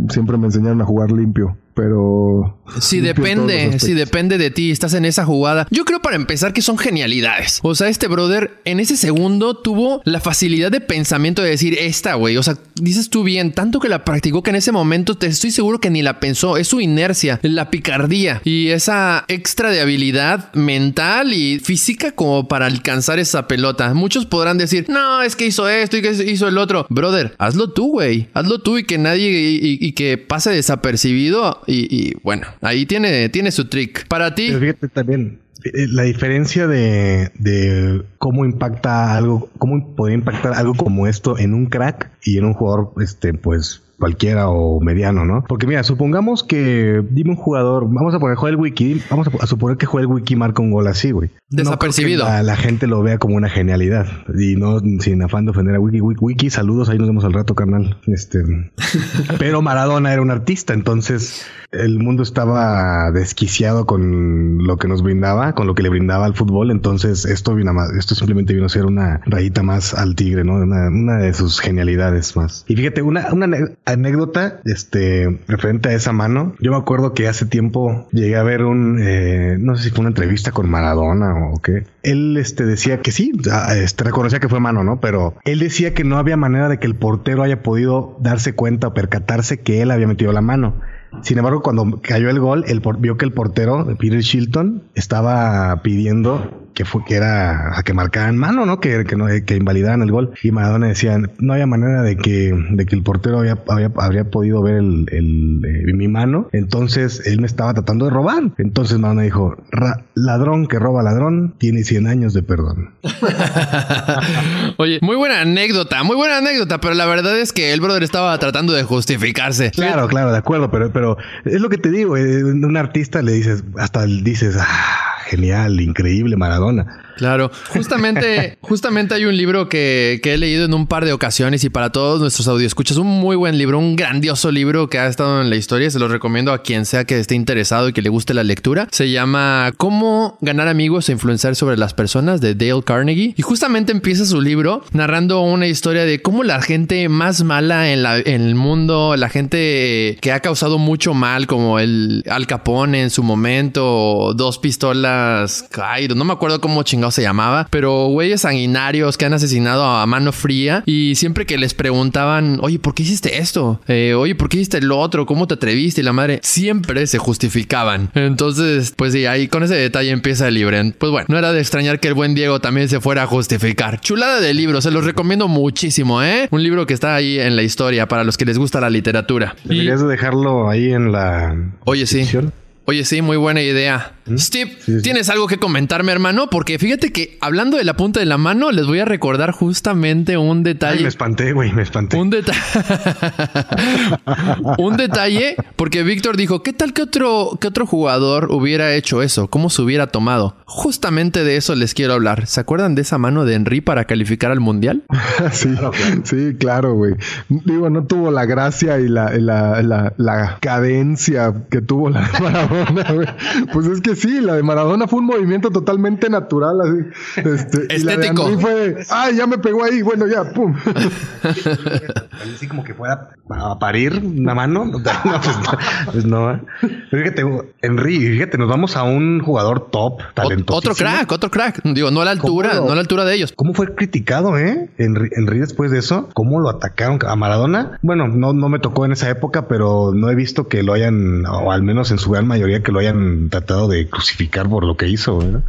siempre me enseñaron a jugar limpio, pero... Si depende, si depende de ti, estás en esa jugada. Yo creo para empezar que son genialidades. O sea, este brother en ese segundo tuvo la facilidad de pensamiento de decir esta, güey. O sea, dices tú bien, tanto que la practicó que en ese momento te estoy seguro que ni la pensó. Es su inercia, la picardía y esa extra de habilidad mental y física como para alcanzar esa pelota. Muchos podrán decir, no, es que hizo esto y que hizo el otro. Brother, hazlo tú, güey. Hazlo tú y que nadie y, y- y que pase desapercibido. Y, bueno, ahí tiene, tiene su trick. Para ti, Pero fíjate también eh, la diferencia de, de cómo impacta algo, cómo podría impactar algo como esto en un crack y en un jugador, este, pues cualquiera o mediano, ¿no? Porque mira, supongamos que dime un jugador, vamos a poner juega el wiki, vamos a, a suponer que juega el wiki marca un gol así, güey. No Desapercibido. la, la gente lo vea como una genialidad y no sin afán de ofender a wiki, wiki, wiki saludos, ahí nos vemos al rato, carnal. Este, [LAUGHS] pero Maradona era un artista, entonces el mundo estaba desquiciado con lo que nos brindaba, con lo que le brindaba al fútbol. Entonces esto vino a más, esto simplemente vino a ser una rayita más al tigre, ¿no? Una, una de sus genialidades más. Y fíjate, una, una anécdota, este, referente a esa mano. Yo me acuerdo que hace tiempo llegué a ver un, eh, no sé si fue una entrevista con Maradona o qué. Él, este, decía que sí, ah, este, reconocía que fue mano, ¿no? Pero él decía que no había manera de que el portero haya podido darse cuenta o percatarse que él había metido la mano. Sin embargo, cuando cayó el gol, por- vio que el portero, Peter Shilton, estaba pidiendo que fue que era a que marcaran mano, ¿no? Que, que no que invalidaran el gol. Y Maradona decía, no había manera de que, de que el portero había, había- habría podido ver el, el, eh, mi mano. Entonces él me estaba tratando de robar. Entonces Maradona dijo, "Ra- ladrón que roba ladrón tiene 100 años de perdón. [LAUGHS] Oye, muy buena anécdota, muy buena anécdota, pero la verdad es que el brother estaba tratando de justificarse. Claro, claro, de acuerdo, pero, pero es lo que te digo, eh, un artista le dices, hasta dices, ah, genial, increíble, Maradona. Claro, justamente, [LAUGHS] justamente hay un libro que, que he leído en un par de ocasiones y para todos nuestros audioscuchas, un muy buen libro, un grandioso libro que ha estado en la historia. Se lo recomiendo a quien sea que esté interesado y que le guste la lectura. Se llama Cómo ganar amigos e influenciar sobre las personas de Dale Carnegie. Y justamente empieza su libro narrando una historia de cómo la gente más mala en, la- en el mundo, la gente que ha causado mucho mal, como el Al Capone en su momento, dos pistolas, ay, no me acuerdo cómo chingado se llamaba, pero güeyes sanguinarios que han asesinado a mano fría y siempre que les preguntaban, oye, ¿por qué hiciste esto? Eh, oye, ¿por qué hiciste lo otro? ¿Cómo te atreviste? Y la madre siempre se justificaban. Entonces, pues sí, ahí con ese detalle empieza el libro. Pues bueno, no era de extrañar que el buen Diego también se fuera a justificar. Chulada de libro, se los recomiendo muchísimo, ¿eh? Un libro que está ahí en la historia para los que les gusta la literatura. Y- Deberías de dejarlo ahí en la Oye, sí. Oye, sí, muy buena idea. Steve, Sí, sí. ¿tienes algo que comentarme, hermano? Porque fíjate que hablando de la punta de la mano, les voy a recordar justamente un Ay, detalle. me espanté, güey, me espanté. Un detalle. [LAUGHS] un detalle, porque Víctor dijo: ¿Qué tal que otro, que otro jugador hubiera hecho eso? ¿Cómo se hubiera tomado? Justamente de eso les quiero hablar. ¿Se acuerdan de esa mano de Henry para calificar al mundial? [LAUGHS] sí, sí, claro, güey. Digo, no tuvo la gracia y la, la, la, la cadencia que tuvo la [LAUGHS] Maradona, güey. Pues es que sí, la de Maradona fue un movimiento totalmente natural, así. Este, y la de Estético. Henry fue, ay, ya me pegó ahí, bueno, ya, pum. Así como que fuera a parir una mano. [LAUGHS] No, pues no. Pues no, ¿eh? Pero fíjate, Henry, fíjate, nos vamos a un jugador top, talentoso. otro crack, otro crack. Digo, no a la altura, ¿Cómo lo- no a la altura de ellos. ¿Cómo fue criticado, eh? Henry, Henry después de eso, ¿cómo lo atacaron a Maradona? Bueno, no, no me tocó en esa época, pero no he visto que lo hayan, o al menos en su gran mayoría, que lo hayan tratado de crucificar por lo que hizo, ¿verdad?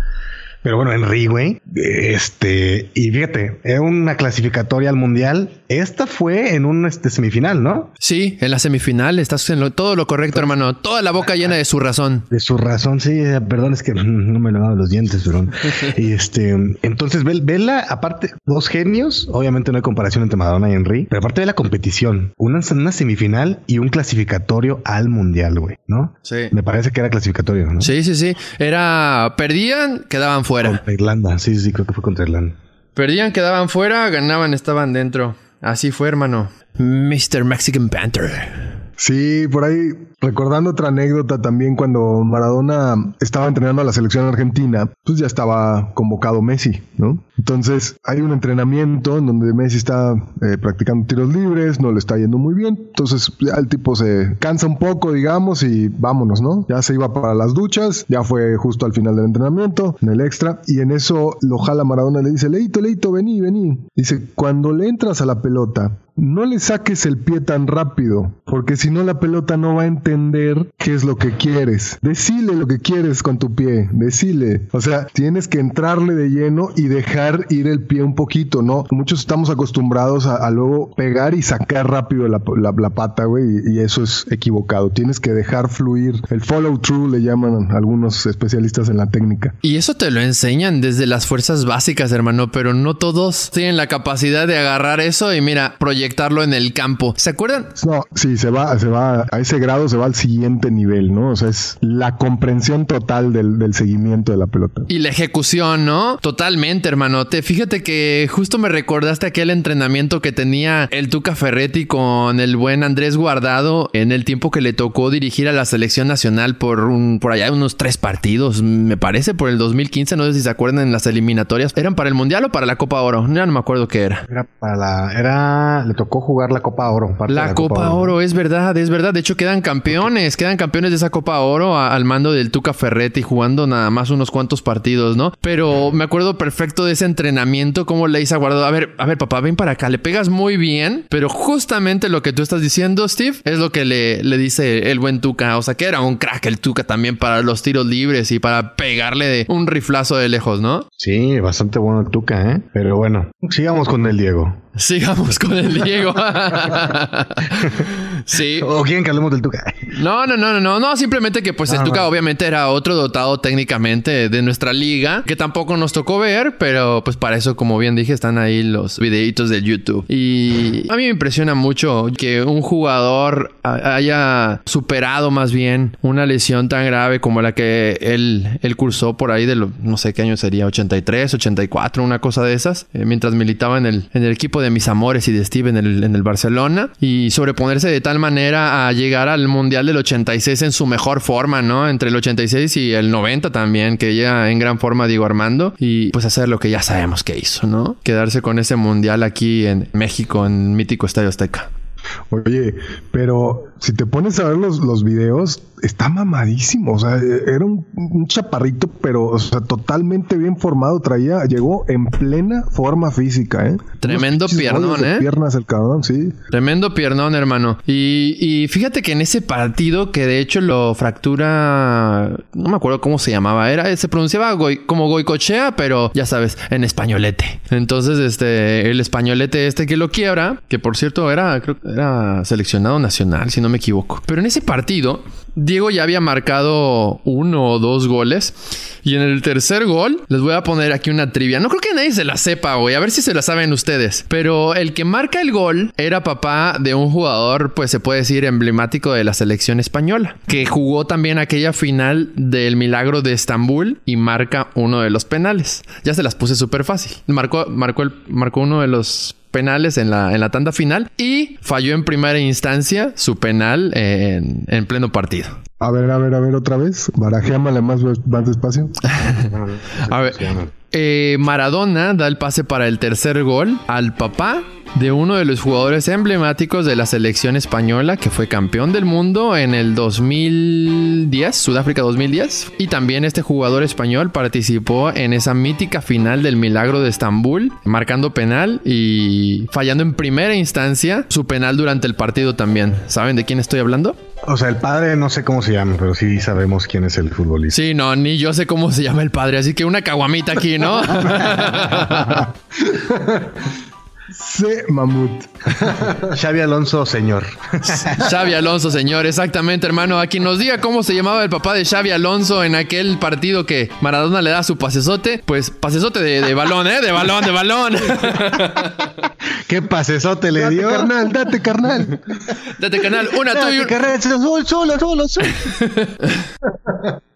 Pero bueno, Henry, güey, este, y fíjate, era una clasificatoria al mundial. Esta fue en un este, semifinal, ¿no? Sí, en la semifinal estás en lo- todo lo correcto, hermano. Toda la boca llena de su razón. De su razón, sí, eh, perdón, es que [LAUGHS] no me lavaba los dientes, perdón. y este, entonces, ve- vela, aparte, dos genios, obviamente no hay comparación entre Madonna y Henry, pero aparte de la competición, una, una semifinal y un clasificatorio al mundial, güey, ¿no? Sí. Me parece que era clasificatorio, ¿no? Sí, sí, sí. Era. Perdían, quedaban fuera. Contra Irlanda, sí, sí, creo que fue contra Irlanda. Perdían, quedaban fuera, ganaban, estaban dentro. Así fue, hermano. Mr. Mexican Panther. Sí, por ahí recordando otra anécdota también cuando Maradona estaba entrenando a la selección argentina, pues ya estaba convocado Messi, ¿no? Entonces hay un entrenamiento en donde Messi está eh, practicando tiros libres, no le está yendo muy bien, entonces ya el tipo se cansa un poco, digamos, y vámonos, ¿no? Ya se iba para las duchas, ya fue justo al final del entrenamiento, en el extra, y en eso lo jala Maradona y le dice, Leito, Leito, vení, vení. Dice, cuando le entras a la pelota, no le saques el pie tan rápido, porque si no la pelota no va a entender qué es lo que quieres. Decile lo que quieres con tu pie, decile. O sea, tienes que entrarle de lleno y dejar ir el pie un poquito, ¿no? Muchos estamos acostumbrados a, luego pegar y sacar rápido la, pata, güey, y, y eso es equivocado. Tienes que dejar fluir. El follow through le llaman algunos especialistas en la técnica. Y eso te lo enseñan desde las fuerzas básicas, hermano, pero no todos tienen la capacidad de agarrar eso y mira, proyectarlo en el campo. ¿Se acuerdan? No, sí, se va, se va a ese grado, se va al siguiente nivel, ¿no? O sea, es la comprensión total del, del seguimiento de la pelota. Y la ejecución, ¿no? Totalmente, hermano. Te fíjate que justo me recordaste aquel entrenamiento que tenía el Tuca Ferretti con el buen Andrés Guardado en el tiempo que le tocó dirigir a la selección nacional por un por allá unos tres partidos, me parece, por el 2015, no sé si se acuerdan en las eliminatorias. ¿Eran para el Mundial o para la Copa Oro? Ya no me acuerdo qué era. Era para la, era, le tocó jugar la Copa Oro. parte de La, Copa, Oro. es verdad, es verdad. De hecho, quedan campeones, quedan campeones de esa Copa Oro a- al mando del Tuca Ferretti, jugando nada más unos cuantos partidos, ¿no? Pero me acuerdo perfecto de ese entrenamiento, cómo le hice a Guardado. A ver, a ver, papá, ven para acá, le pegas muy bien, pero justamente lo que tú estás diciendo, Steve, es lo que le, le dice el buen Tuca. O sea, que era un crack el Tuca también para los tiros libres y para pegarle de un riflazo de lejos, ¿no? Sí, bastante bueno el Tuca, ¿eh? Pero bueno, sigamos con el Diego. Sigamos con el Diego. [LAUGHS] sí. [LAUGHS] ¿O quieren que hablemos del Tuca? No, no, no, no, no, no, simplemente que pues el Ah, Tuca obviamente era otro dotado técnicamente de nuestra liga, que tampoco nos tocó ver, pero pues para eso, como bien dije, están ahí los videitos de YouTube. Y a mí me impresiona mucho que un jugador haya superado más bien una lesión tan grave como la que él, él cursó por ahí de lo, no sé qué año sería, 83, 84, una cosa de esas, eh, mientras militaba en el, en el equipo de mis amores y de Steve en el, en el Barcelona y sobreponerse de tal manera a llegar al Mundial del 86 en su mejor forma, ¿no? Entre el 86 y el 90 también, que llega en gran forma Diego Armando y pues hacer lo que ya sabemos que hizo, ¿no? Quedarse con ese Mundial aquí en México, en mítico Estadio Azteca. Oye, pero si te pones a ver los, los videos, está mamadísimo. O sea, era un, un chaparrito, pero o sea, totalmente bien formado. Traía, llegó en plena forma física, ¿eh? Tremendo piernón, ¿eh? Piernas el cabrón, sí. Tremendo piernón, hermano. Y, y fíjate que en ese partido, que de hecho lo fractura, no me acuerdo cómo se llamaba, era, se pronunciaba goi- como goicochea, pero ya sabes, en españolete. Entonces, este, el españolete este que lo quiebra, que por cierto era, creo que era seleccionado nacional, si no me equivoco. Pero en ese partido, Diego ya había marcado uno o dos goles. Y en el tercer gol, les voy a poner aquí una trivia. No creo que nadie se la sepa, güey. A ver si se la saben ustedes. Pero el que marca el gol era papá de un jugador, pues se puede decir, emblemático de la selección española. Que jugó también aquella final del Milagro de Estambul y marca uno de los penales. Ya se las puse súper fácil. Marcó, marcó, el, marcó uno de los penales en la, en la tanda final y falló en primera instancia su penal en, en pleno partido. A ver, a ver, a ver, otra vez. Barajéamale más, más despacio. [LAUGHS] A ver, eh, Maradona da el pase para el tercer gol al papá de uno de los jugadores emblemáticos de la selección española que fue campeón del mundo en el 2010, Sudáfrica 2010. Y también este jugador español participó en esa mítica final del Milagro de Estambul, marcando penal y fallando en primera instancia su penal durante el partido también. ¿Saben de quién estoy hablando? O sea, el padre no sé cómo se llama, pero sí sabemos quién es el futbolista. Sí, no, ni yo sé cómo se llama el padre, así que una caguamita aquí, ¿no? [LAUGHS] [LAUGHS] C. Mamut. [LAUGHS] Xavi Alonso, señor. Xavi Alonso, señor, exactamente, hermano. A quien nos diga cómo se llamaba el papá de Xavi Alonso en aquel partido que Maradona le da su pasesote, pues pasesote de, de balón, ¿eh? De balón, de balón. [LAUGHS] ¿Qué pasesote le Date, dio? carnal, date, carnal. Date canal, una tú y un- carnal, solo, solo, solo, solo. [LAUGHS]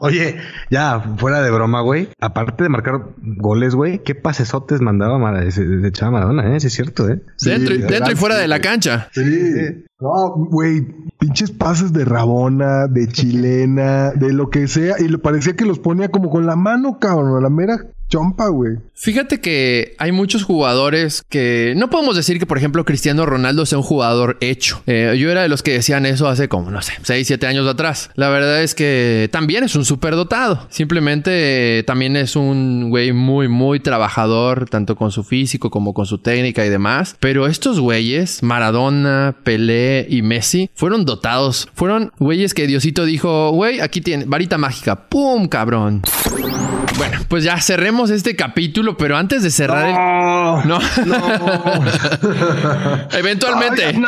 Oye, ya, fuera de broma, güey. Aparte de marcar goles, güey, ¿qué pasesotes mandaba Mara, ese, de Chava Maradona, eh? Sí, es cierto, eh. Dentro, y- Sí, dentro y fuera de la cancha. Sí. No, güey, pinches pases de Rabona, de chilena, de lo que sea. Y le parecía que los ponía como con la mano, cabrón, a la mera chompa, güey. Fíjate que hay muchos jugadores que no podemos decir que, por ejemplo, Cristiano Ronaldo sea un jugador hecho. Eh, yo era de los que decían eso hace como, no sé, 6, 7 años atrás. La verdad es que también es un superdotado. Simplemente eh, también es un güey muy, muy trabajador, tanto con su físico como con su técnica y demás. Pero estos güeyes, Maradona, Pelé y Messi, fueron dotados. Fueron güeyes que Diosito dijo, güey, aquí tiene varita mágica. ¡Pum, cabrón! Bueno, pues ya cerremos este capítulo, pero antes de cerrar el... No. [LAUGHS] eventualmente.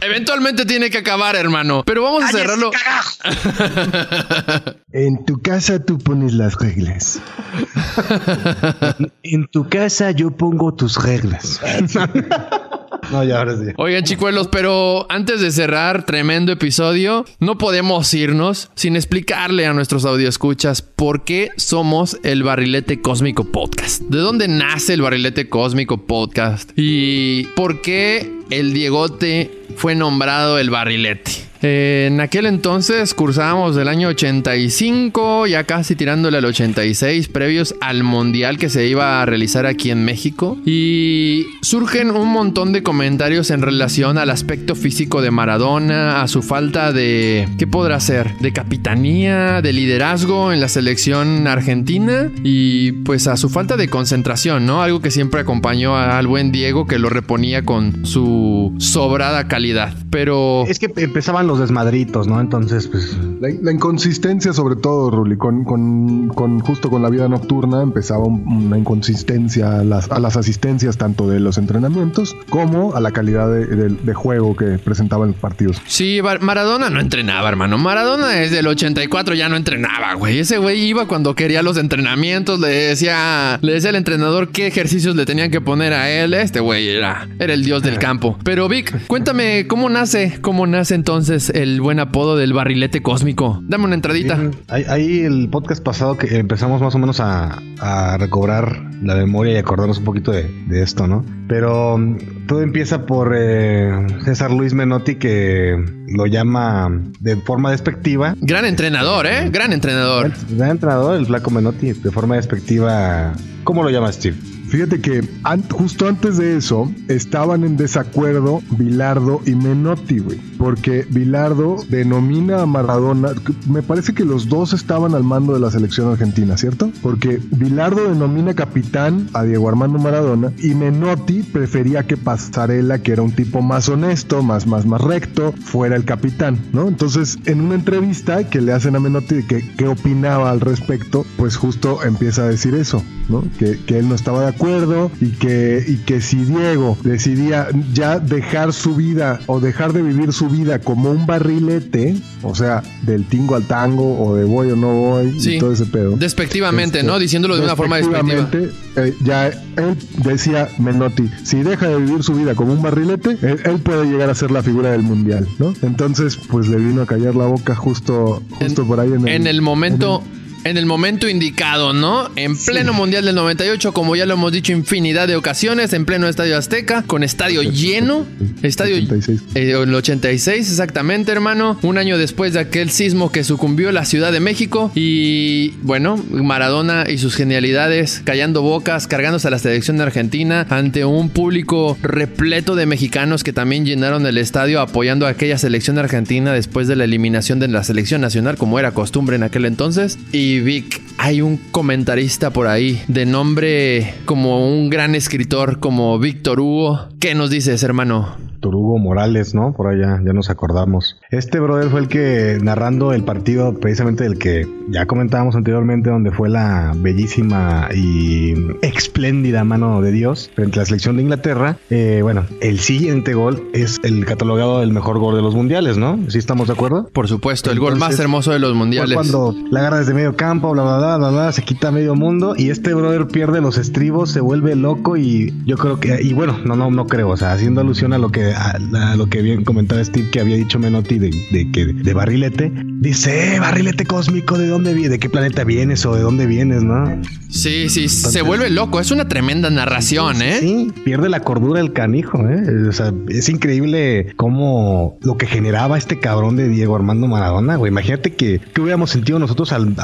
Eventualmente tiene que acabar, hermano. Pero vamos a cerrarlo. [LAUGHS] En tu casa tú pones las reglas. [LAUGHS] En tu casa yo pongo tus reglas. No, ya ahora sí. Oigan, chicuelos, pero antes de cerrar, tremendo episodio, no podemos irnos sin explicarle a nuestros audioescuchas por qué somos el Barrilete Cósmico Podcast. ¿De dónde nace el Barrilete Cósmico Podcast? ¿Y por qué el Diegote fue nombrado el Barrilete? En aquel entonces cursábamos del año 85, ya casi tirándole al 86, previos al mundial que se iba a realizar aquí en México. Y surgen un montón de comentarios en relación al aspecto físico de Maradona, a su falta de. ¿Qué podrá ser? De capitanía, de liderazgo en la selección argentina y pues a su falta de concentración, ¿no? Algo que siempre acompañó al buen Diego que lo reponía con su sobrada calidad. Pero. Es que empezaban los desmadritos, ¿no? Entonces, pues. La, la inconsistencia, sobre todo, Ruli, con, con, con- justo con la vida nocturna empezaba un- una inconsistencia a las, a las asistencias tanto de los entrenamientos como a la calidad de, de- de juego que presentaban los partidos. Sí, Bar- Maradona no entrenaba, hermano. Maradona desde el 84 ya no entrenaba, güey. Ese güey iba cuando quería los entrenamientos, le decía, le decía al entrenador qué ejercicios le tenían que poner a él. Este güey era, era el dios del campo. Pero Vic, cuéntame cómo nace, cómo nace entonces el buen apodo del barrilete cósmico. Dame una entradita. Ahí, ahí el podcast pasado que empezamos más o menos a, recobrar la memoria y acordarnos un poquito de, de esto, ¿no? Pero mm, todo empieza por eh, César Luis Menotti que lo llama de forma despectiva. Gran entrenador, ¿eh? Gran entrenador. Gran entrenador, el flaco Menotti, de forma despectiva. ¿Cómo lo llama Steve? Fíjate que an- justo antes de eso estaban en desacuerdo Bilardo y Menotti, güey. Porque Bilardo denomina a Maradona. Me parece que los dos estaban al mando de la selección argentina, ¿cierto? Porque Bilardo denomina capitán a Diego Armando Maradona y Menotti prefería que Pasarela, que era un tipo más honesto, más, más, más recto, fuera el capitán, ¿no? Entonces, en una entrevista que le hacen a Menotti de que, qué opinaba al respecto, pues justo empieza a decir eso, ¿no? Que, que él no estaba de acuerdo y que, y que si Diego decidía ya dejar su vida o dejar de vivir su vida como un barrilete, o sea, del tingo al tango o de voy o no voy Sí. y todo ese pedo. Despectivamente, Este, ¿no? Diciéndolo de una forma despectiva. eh, ya él decía Menotti, si deja de vivir su vida como un barrilete, él, él puede llegar a ser la figura del mundial, ¿no? Entonces, pues le vino a callar la boca justo, justo por ahí en el, en el momento. En el momento indicado, ¿no? En pleno Mundial del 98, como ya lo hemos dicho infinidad de ocasiones, en pleno Estadio Azteca, con estadio lleno. Estadio 86. eh, el 86, exactamente, hermano. Un año después de aquel sismo que sucumbió la Ciudad de México. Y bueno, Maradona y sus genialidades callando bocas, cargándose a la selección de Argentina ante un público repleto de mexicanos que también llenaron el estadio apoyando a aquella selección argentina después de la eliminación de la selección nacional, como era costumbre en aquel entonces. Y Vic, hay un comentarista por ahí de nombre como un gran escritor como Víctor Hugo. ¿Qué nos dices, hermano? Víctor Hugo Morales, ¿no? Por allá ya nos acordamos. Este brother fue el que narrando el partido precisamente del que ya comentábamos anteriormente, donde fue la bellísima y espléndida mano de Dios frente a la selección de Inglaterra. Eh, bueno, el siguiente gol es el catalogado del mejor gol de los mundiales, ¿no? ¿Sí estamos de acuerdo? Por supuesto, el gol más hermoso de los mundiales. cuando la agarra desde medio campo, bla, bla, bla, bla, bla, se quita medio mundo y este brother pierde los estribos, se vuelve loco y yo creo que, y bueno, no, no, no creo, o sea, haciendo alusión a lo que, a, a lo que bien comentaba Steve que había dicho Menotti de, de que de barrilete, dice, eh, barrilete cósmico, ¿de dónde viene? ¿De qué planeta vienes o de dónde vienes, no? Sí, sí, se vuelve loco. Es una tremenda narración, ¿eh? Sí, pierde la cordura el canijo, ¿eh? O sea, es increíble cómo lo que generaba este cabrón de Diego Armando Maradona, güey. Imagínate que, que hubiéramos sentido nosotros al,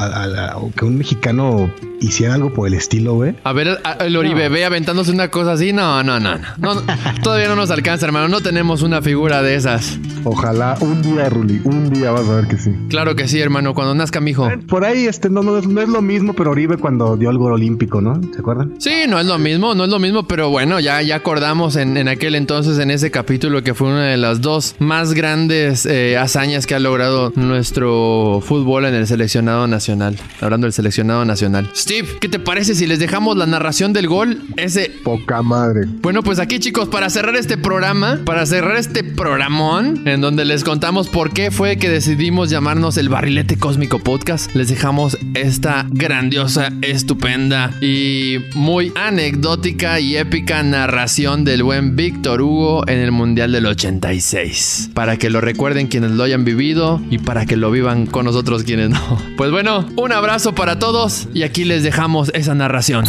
que un mexicano hiciera algo por el estilo, güey. A ver, el Oribebé aventándose una cosa así. No, no, no, no. No, no, Todavía no nos alcanza, hermano. No tenemos una figura de esas. Ojalá un día, Ruli, un día vas a ver que sí. Claro que sí, hermano. Cuando nazca mi hijo. Por ahí, este, no, no, es- no es lo mismo, pero Oribe cuando dio el gol olímpico, ¿no? ¿Se acuerdan? Sí, no es lo mismo, no es lo mismo, pero bueno, ya, ya acordamos en, en aquel entonces, en ese capítulo, que fue una de las dos más grandes eh, hazañas que ha logrado nuestro fútbol en el seleccionado nacional. Hablando del seleccionado nacional. Steve, ¿qué te parece si les dejamos la narración del gol? Ese Poca madre. Bueno, pues aquí chicos, para cerrar este programa, para cerrar este programón, en donde les contamos por qué fue que decidimos llamarnos el Barrilete Cósmico Podcast, les dejamos esta grandiosa, estupenda y muy anecdótica y épica narración del buen Víctor Hugo en el Mundial del 86. Para que lo recuerden quienes lo hayan vivido y para que lo vivan con nosotros quienes no. [LAUGHS] Pues bueno, un abrazo para todos y aquí les dejamos esa narración.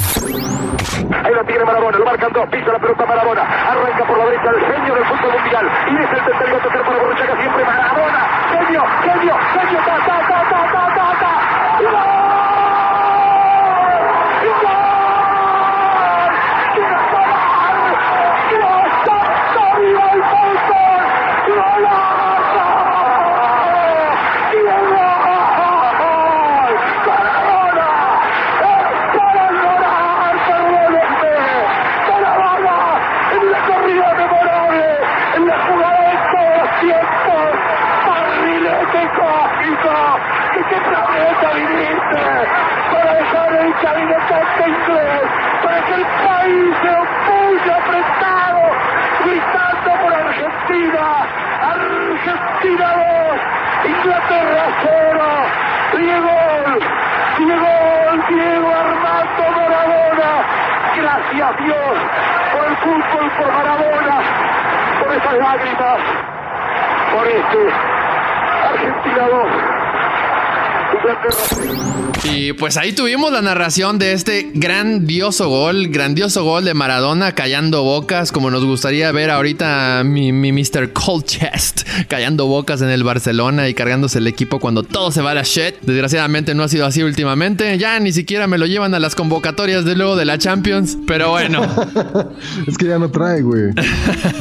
Marabona, lo marcan dos, pisa la pelota Marabona, arranca por la derecha el genio del fútbol mundial y es el tercero a tocar para Borruchaga siempre Marabona, genio, genio, genio, ta, ta, ta, ta, ta, ta, ta. ¡Gol! ¡Gol! ¡Qué gol! ¡Dios santo, viva el fútbol! ¡Golazo! ¡Diego! ¡Maradona! ¡Es para llorar, perdónenme! ¡Maradona! ¡En la corrida memorable! ¡En la jugada de todos los tiempos! ¡Barrilete cósmico! ¿De qué planeta viniste? Para dejar el cabinetante inglés, para que el país se opulle apretado, gritando por Argentina. Argentina 2, Inglaterra 0. Diego, Diego, Diego Armando Maradona. Gracias Dios por el fútbol, por Maradona, por esas lágrimas, por este Argentina 2. Inglaterra 0. Y pues ahí tuvimos la narración de este grandioso gol, grandioso gol de Maradona callando bocas, como nos gustaría ver ahorita mi, mi Mr. Colchest [LAUGHS] callando bocas en el Barcelona y cargándose el equipo cuando todo se va a la shit. Desgraciadamente no ha sido así últimamente, ya ni siquiera me lo llevan a las convocatorias de luego de la Champions, pero bueno, [LAUGHS] Es que ya no trae, güey.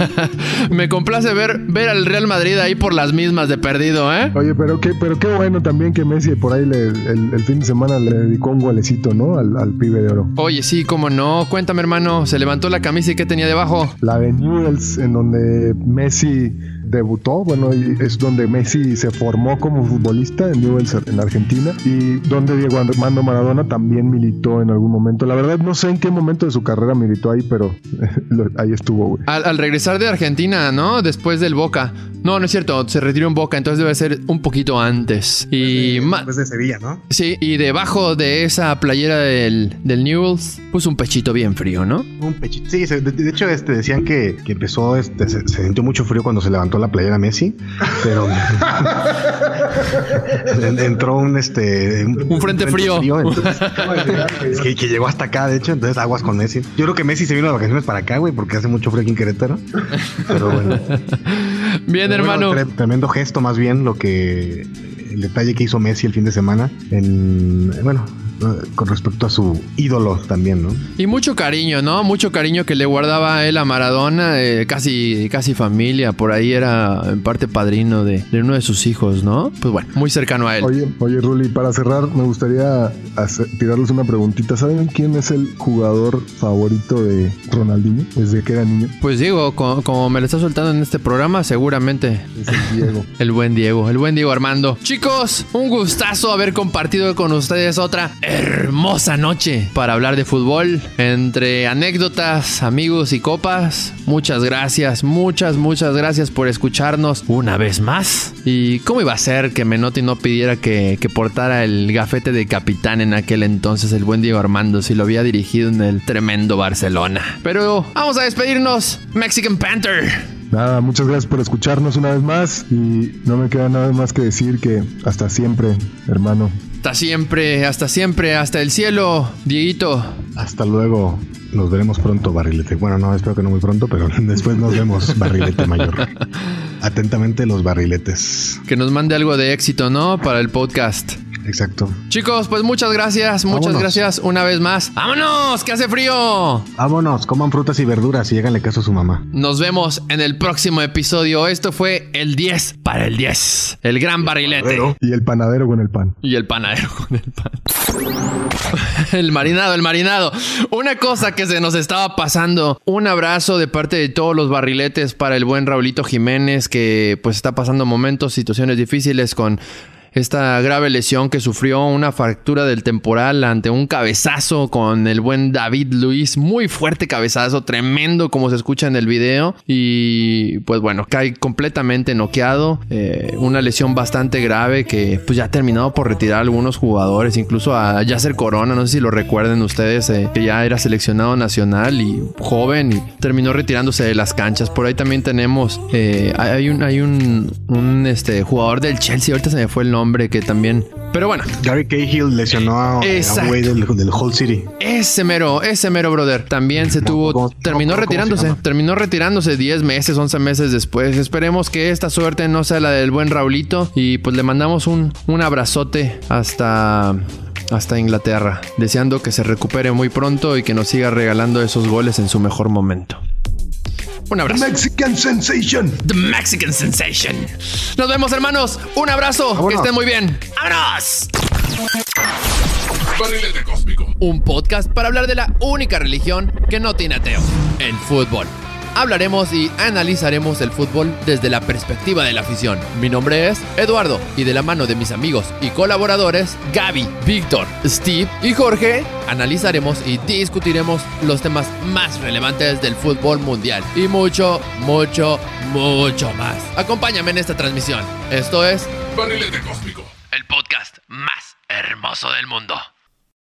[LAUGHS] me complace ver, ver al Real Madrid ahí por las mismas de perdido, ¿eh? Oye, pero qué, pero qué bueno también que Messi por ahí le- el, el fin de semana le dedicó un golecito, ¿no? Al, al pibe de oro. Oye, sí, cómo no, cuéntame hermano, se levantó la camisa y ¿qué tenía debajo? La de Newells, en donde Messi debutó, bueno, es donde Messi se formó como futbolista en Newell's en Argentina y donde Diego Armando Maradona también militó en algún momento. La verdad no sé en qué momento de su carrera militó ahí, pero [LAUGHS] ahí estuvo, güey. Al, al regresar de Argentina, ¿no? Después del Boca. No, no es cierto, se retiró en Boca, entonces debe ser un poquito antes. Y ma- Después de Sevilla, ¿no? sí, y debajo de esa playera del, del Newells, puso un pechito bien frío, ¿no? Un pechito. Sí, se- de, de hecho, este, decían que, que empezó, este, se, se sintió mucho frío cuando se levantó la playera Messi, pero [LAUGHS] en- entró un, este, Un frente frío. entonces, [LAUGHS] es que, que llegó hasta acá, de hecho, entonces aguas con Messi. Yo creo que Messi se vino de vacaciones para acá, güey, porque hace mucho frío aquí en Querétaro. Pero bueno. Bien, Hermano. bueno, tremendo gesto, más bien, lo que. El detalle que hizo Messi el fin de semana. En, bueno, con respecto a su ídolo también, ¿no? Y mucho cariño, ¿no? Mucho cariño que le guardaba él a Maradona, eh, casi, casi familia. Por ahí era en parte padrino de, de uno de sus hijos, ¿no? Pues bueno, muy cercano a él. Oye, oye, Ruli, para cerrar, me gustaría hacer- tirarles una preguntita. ¿Saben quién es el jugador favorito de Ronaldinho desde que era niño? Pues digo, co- como, me lo está soltando en este programa, seguramente Es el Diego. [LAUGHS] el buen Diego, el buen Diego Armando. Chicos, un gustazo haber compartido con ustedes otra hermosa noche para hablar de fútbol, entre anécdotas, amigos y copas. Muchas gracias, muchas, muchas gracias por escucharnos una vez más. ¿Y cómo iba a ser que Menotti no pidiera que, que portara el gafete de capitán en aquel entonces, el buen Diego Armando, si lo había dirigido en el tremendo Barcelona? Pero vamos a despedirnos, Mexican Panther. Nada, muchas gracias por escucharnos una vez más y no me queda nada más que decir que hasta siempre, hermano. Hasta siempre, hasta siempre, hasta el cielo, Dieguito. Hasta luego. Nos veremos pronto, barrilete. Bueno, no, espero que no muy pronto, pero [LAUGHS] después nos vemos, barrilete mayor. [LAUGHS] Atentamente, los barriletes. Que nos mande algo de éxito, ¿no? Para el podcast. Exacto. Chicos, pues muchas gracias, muchas Vámonos. gracias una vez más. ¡Vámonos! ¡Que hace frío! Vámonos, coman frutas y verduras y háganle caso a su mamá. Nos vemos en el próximo episodio. Esto fue el 10 para el 10. El gran barrilete. Y el panadero con el pan. Y el panadero con el pan. El marinado, el marinado. Una cosa que se nos estaba pasando. Un abrazo de parte de todos los barriletes para el buen Raulito Jiménez que pues está pasando momentos, situaciones difíciles con esta grave lesión que sufrió una fractura del temporal ante un cabezazo con el buen David Luis. Muy fuerte cabezazo, tremendo como se escucha en el video. Y pues bueno, cae completamente noqueado. Eh, una lesión bastante grave que pues ya ha terminado por retirar a algunos jugadores, incluso a Yasser Corona, no sé si lo recuerden ustedes, eh, que ya era seleccionado nacional y joven y terminó retirándose de las canchas. Por ahí también tenemos, eh, hay un, hay un, este, jugador del Chelsea, ahorita se me fue el nombre, que también... Pero bueno, Gary Cahill lesionó a, a güey del, del Hull City. ese mero, ese mero, brother. También se No, tuvo. ¿cómo- terminó retirándose. Terminó retirándose 10 meses, 11 meses después. Esperemos que esta suerte no sea la del buen Raulito. Y pues le mandamos un, un abrazote hasta. Hasta Inglaterra, deseando que se recupere muy pronto y que nos siga regalando esos goles en su mejor momento. Un abrazo. Mexican Sensation. The Mexican Sensation. Nos vemos, hermanos. Un abrazo. Que estén muy bien. ¡Vámonos! Cósmico. un podcast para hablar de la única religión que no tiene ateo, el fútbol. Hablaremos y analizaremos el fútbol desde la perspectiva de la afición. Mi nombre es Eduardo y de la mano de mis amigos y colaboradores Gaby, Víctor, Steve y Jorge, analizaremos y discutiremos los temas más relevantes del fútbol mundial y mucho, mucho, mucho más. Acompáñame en esta transmisión. Esto es Barrilete cósmico. el podcast más hermoso del mundo.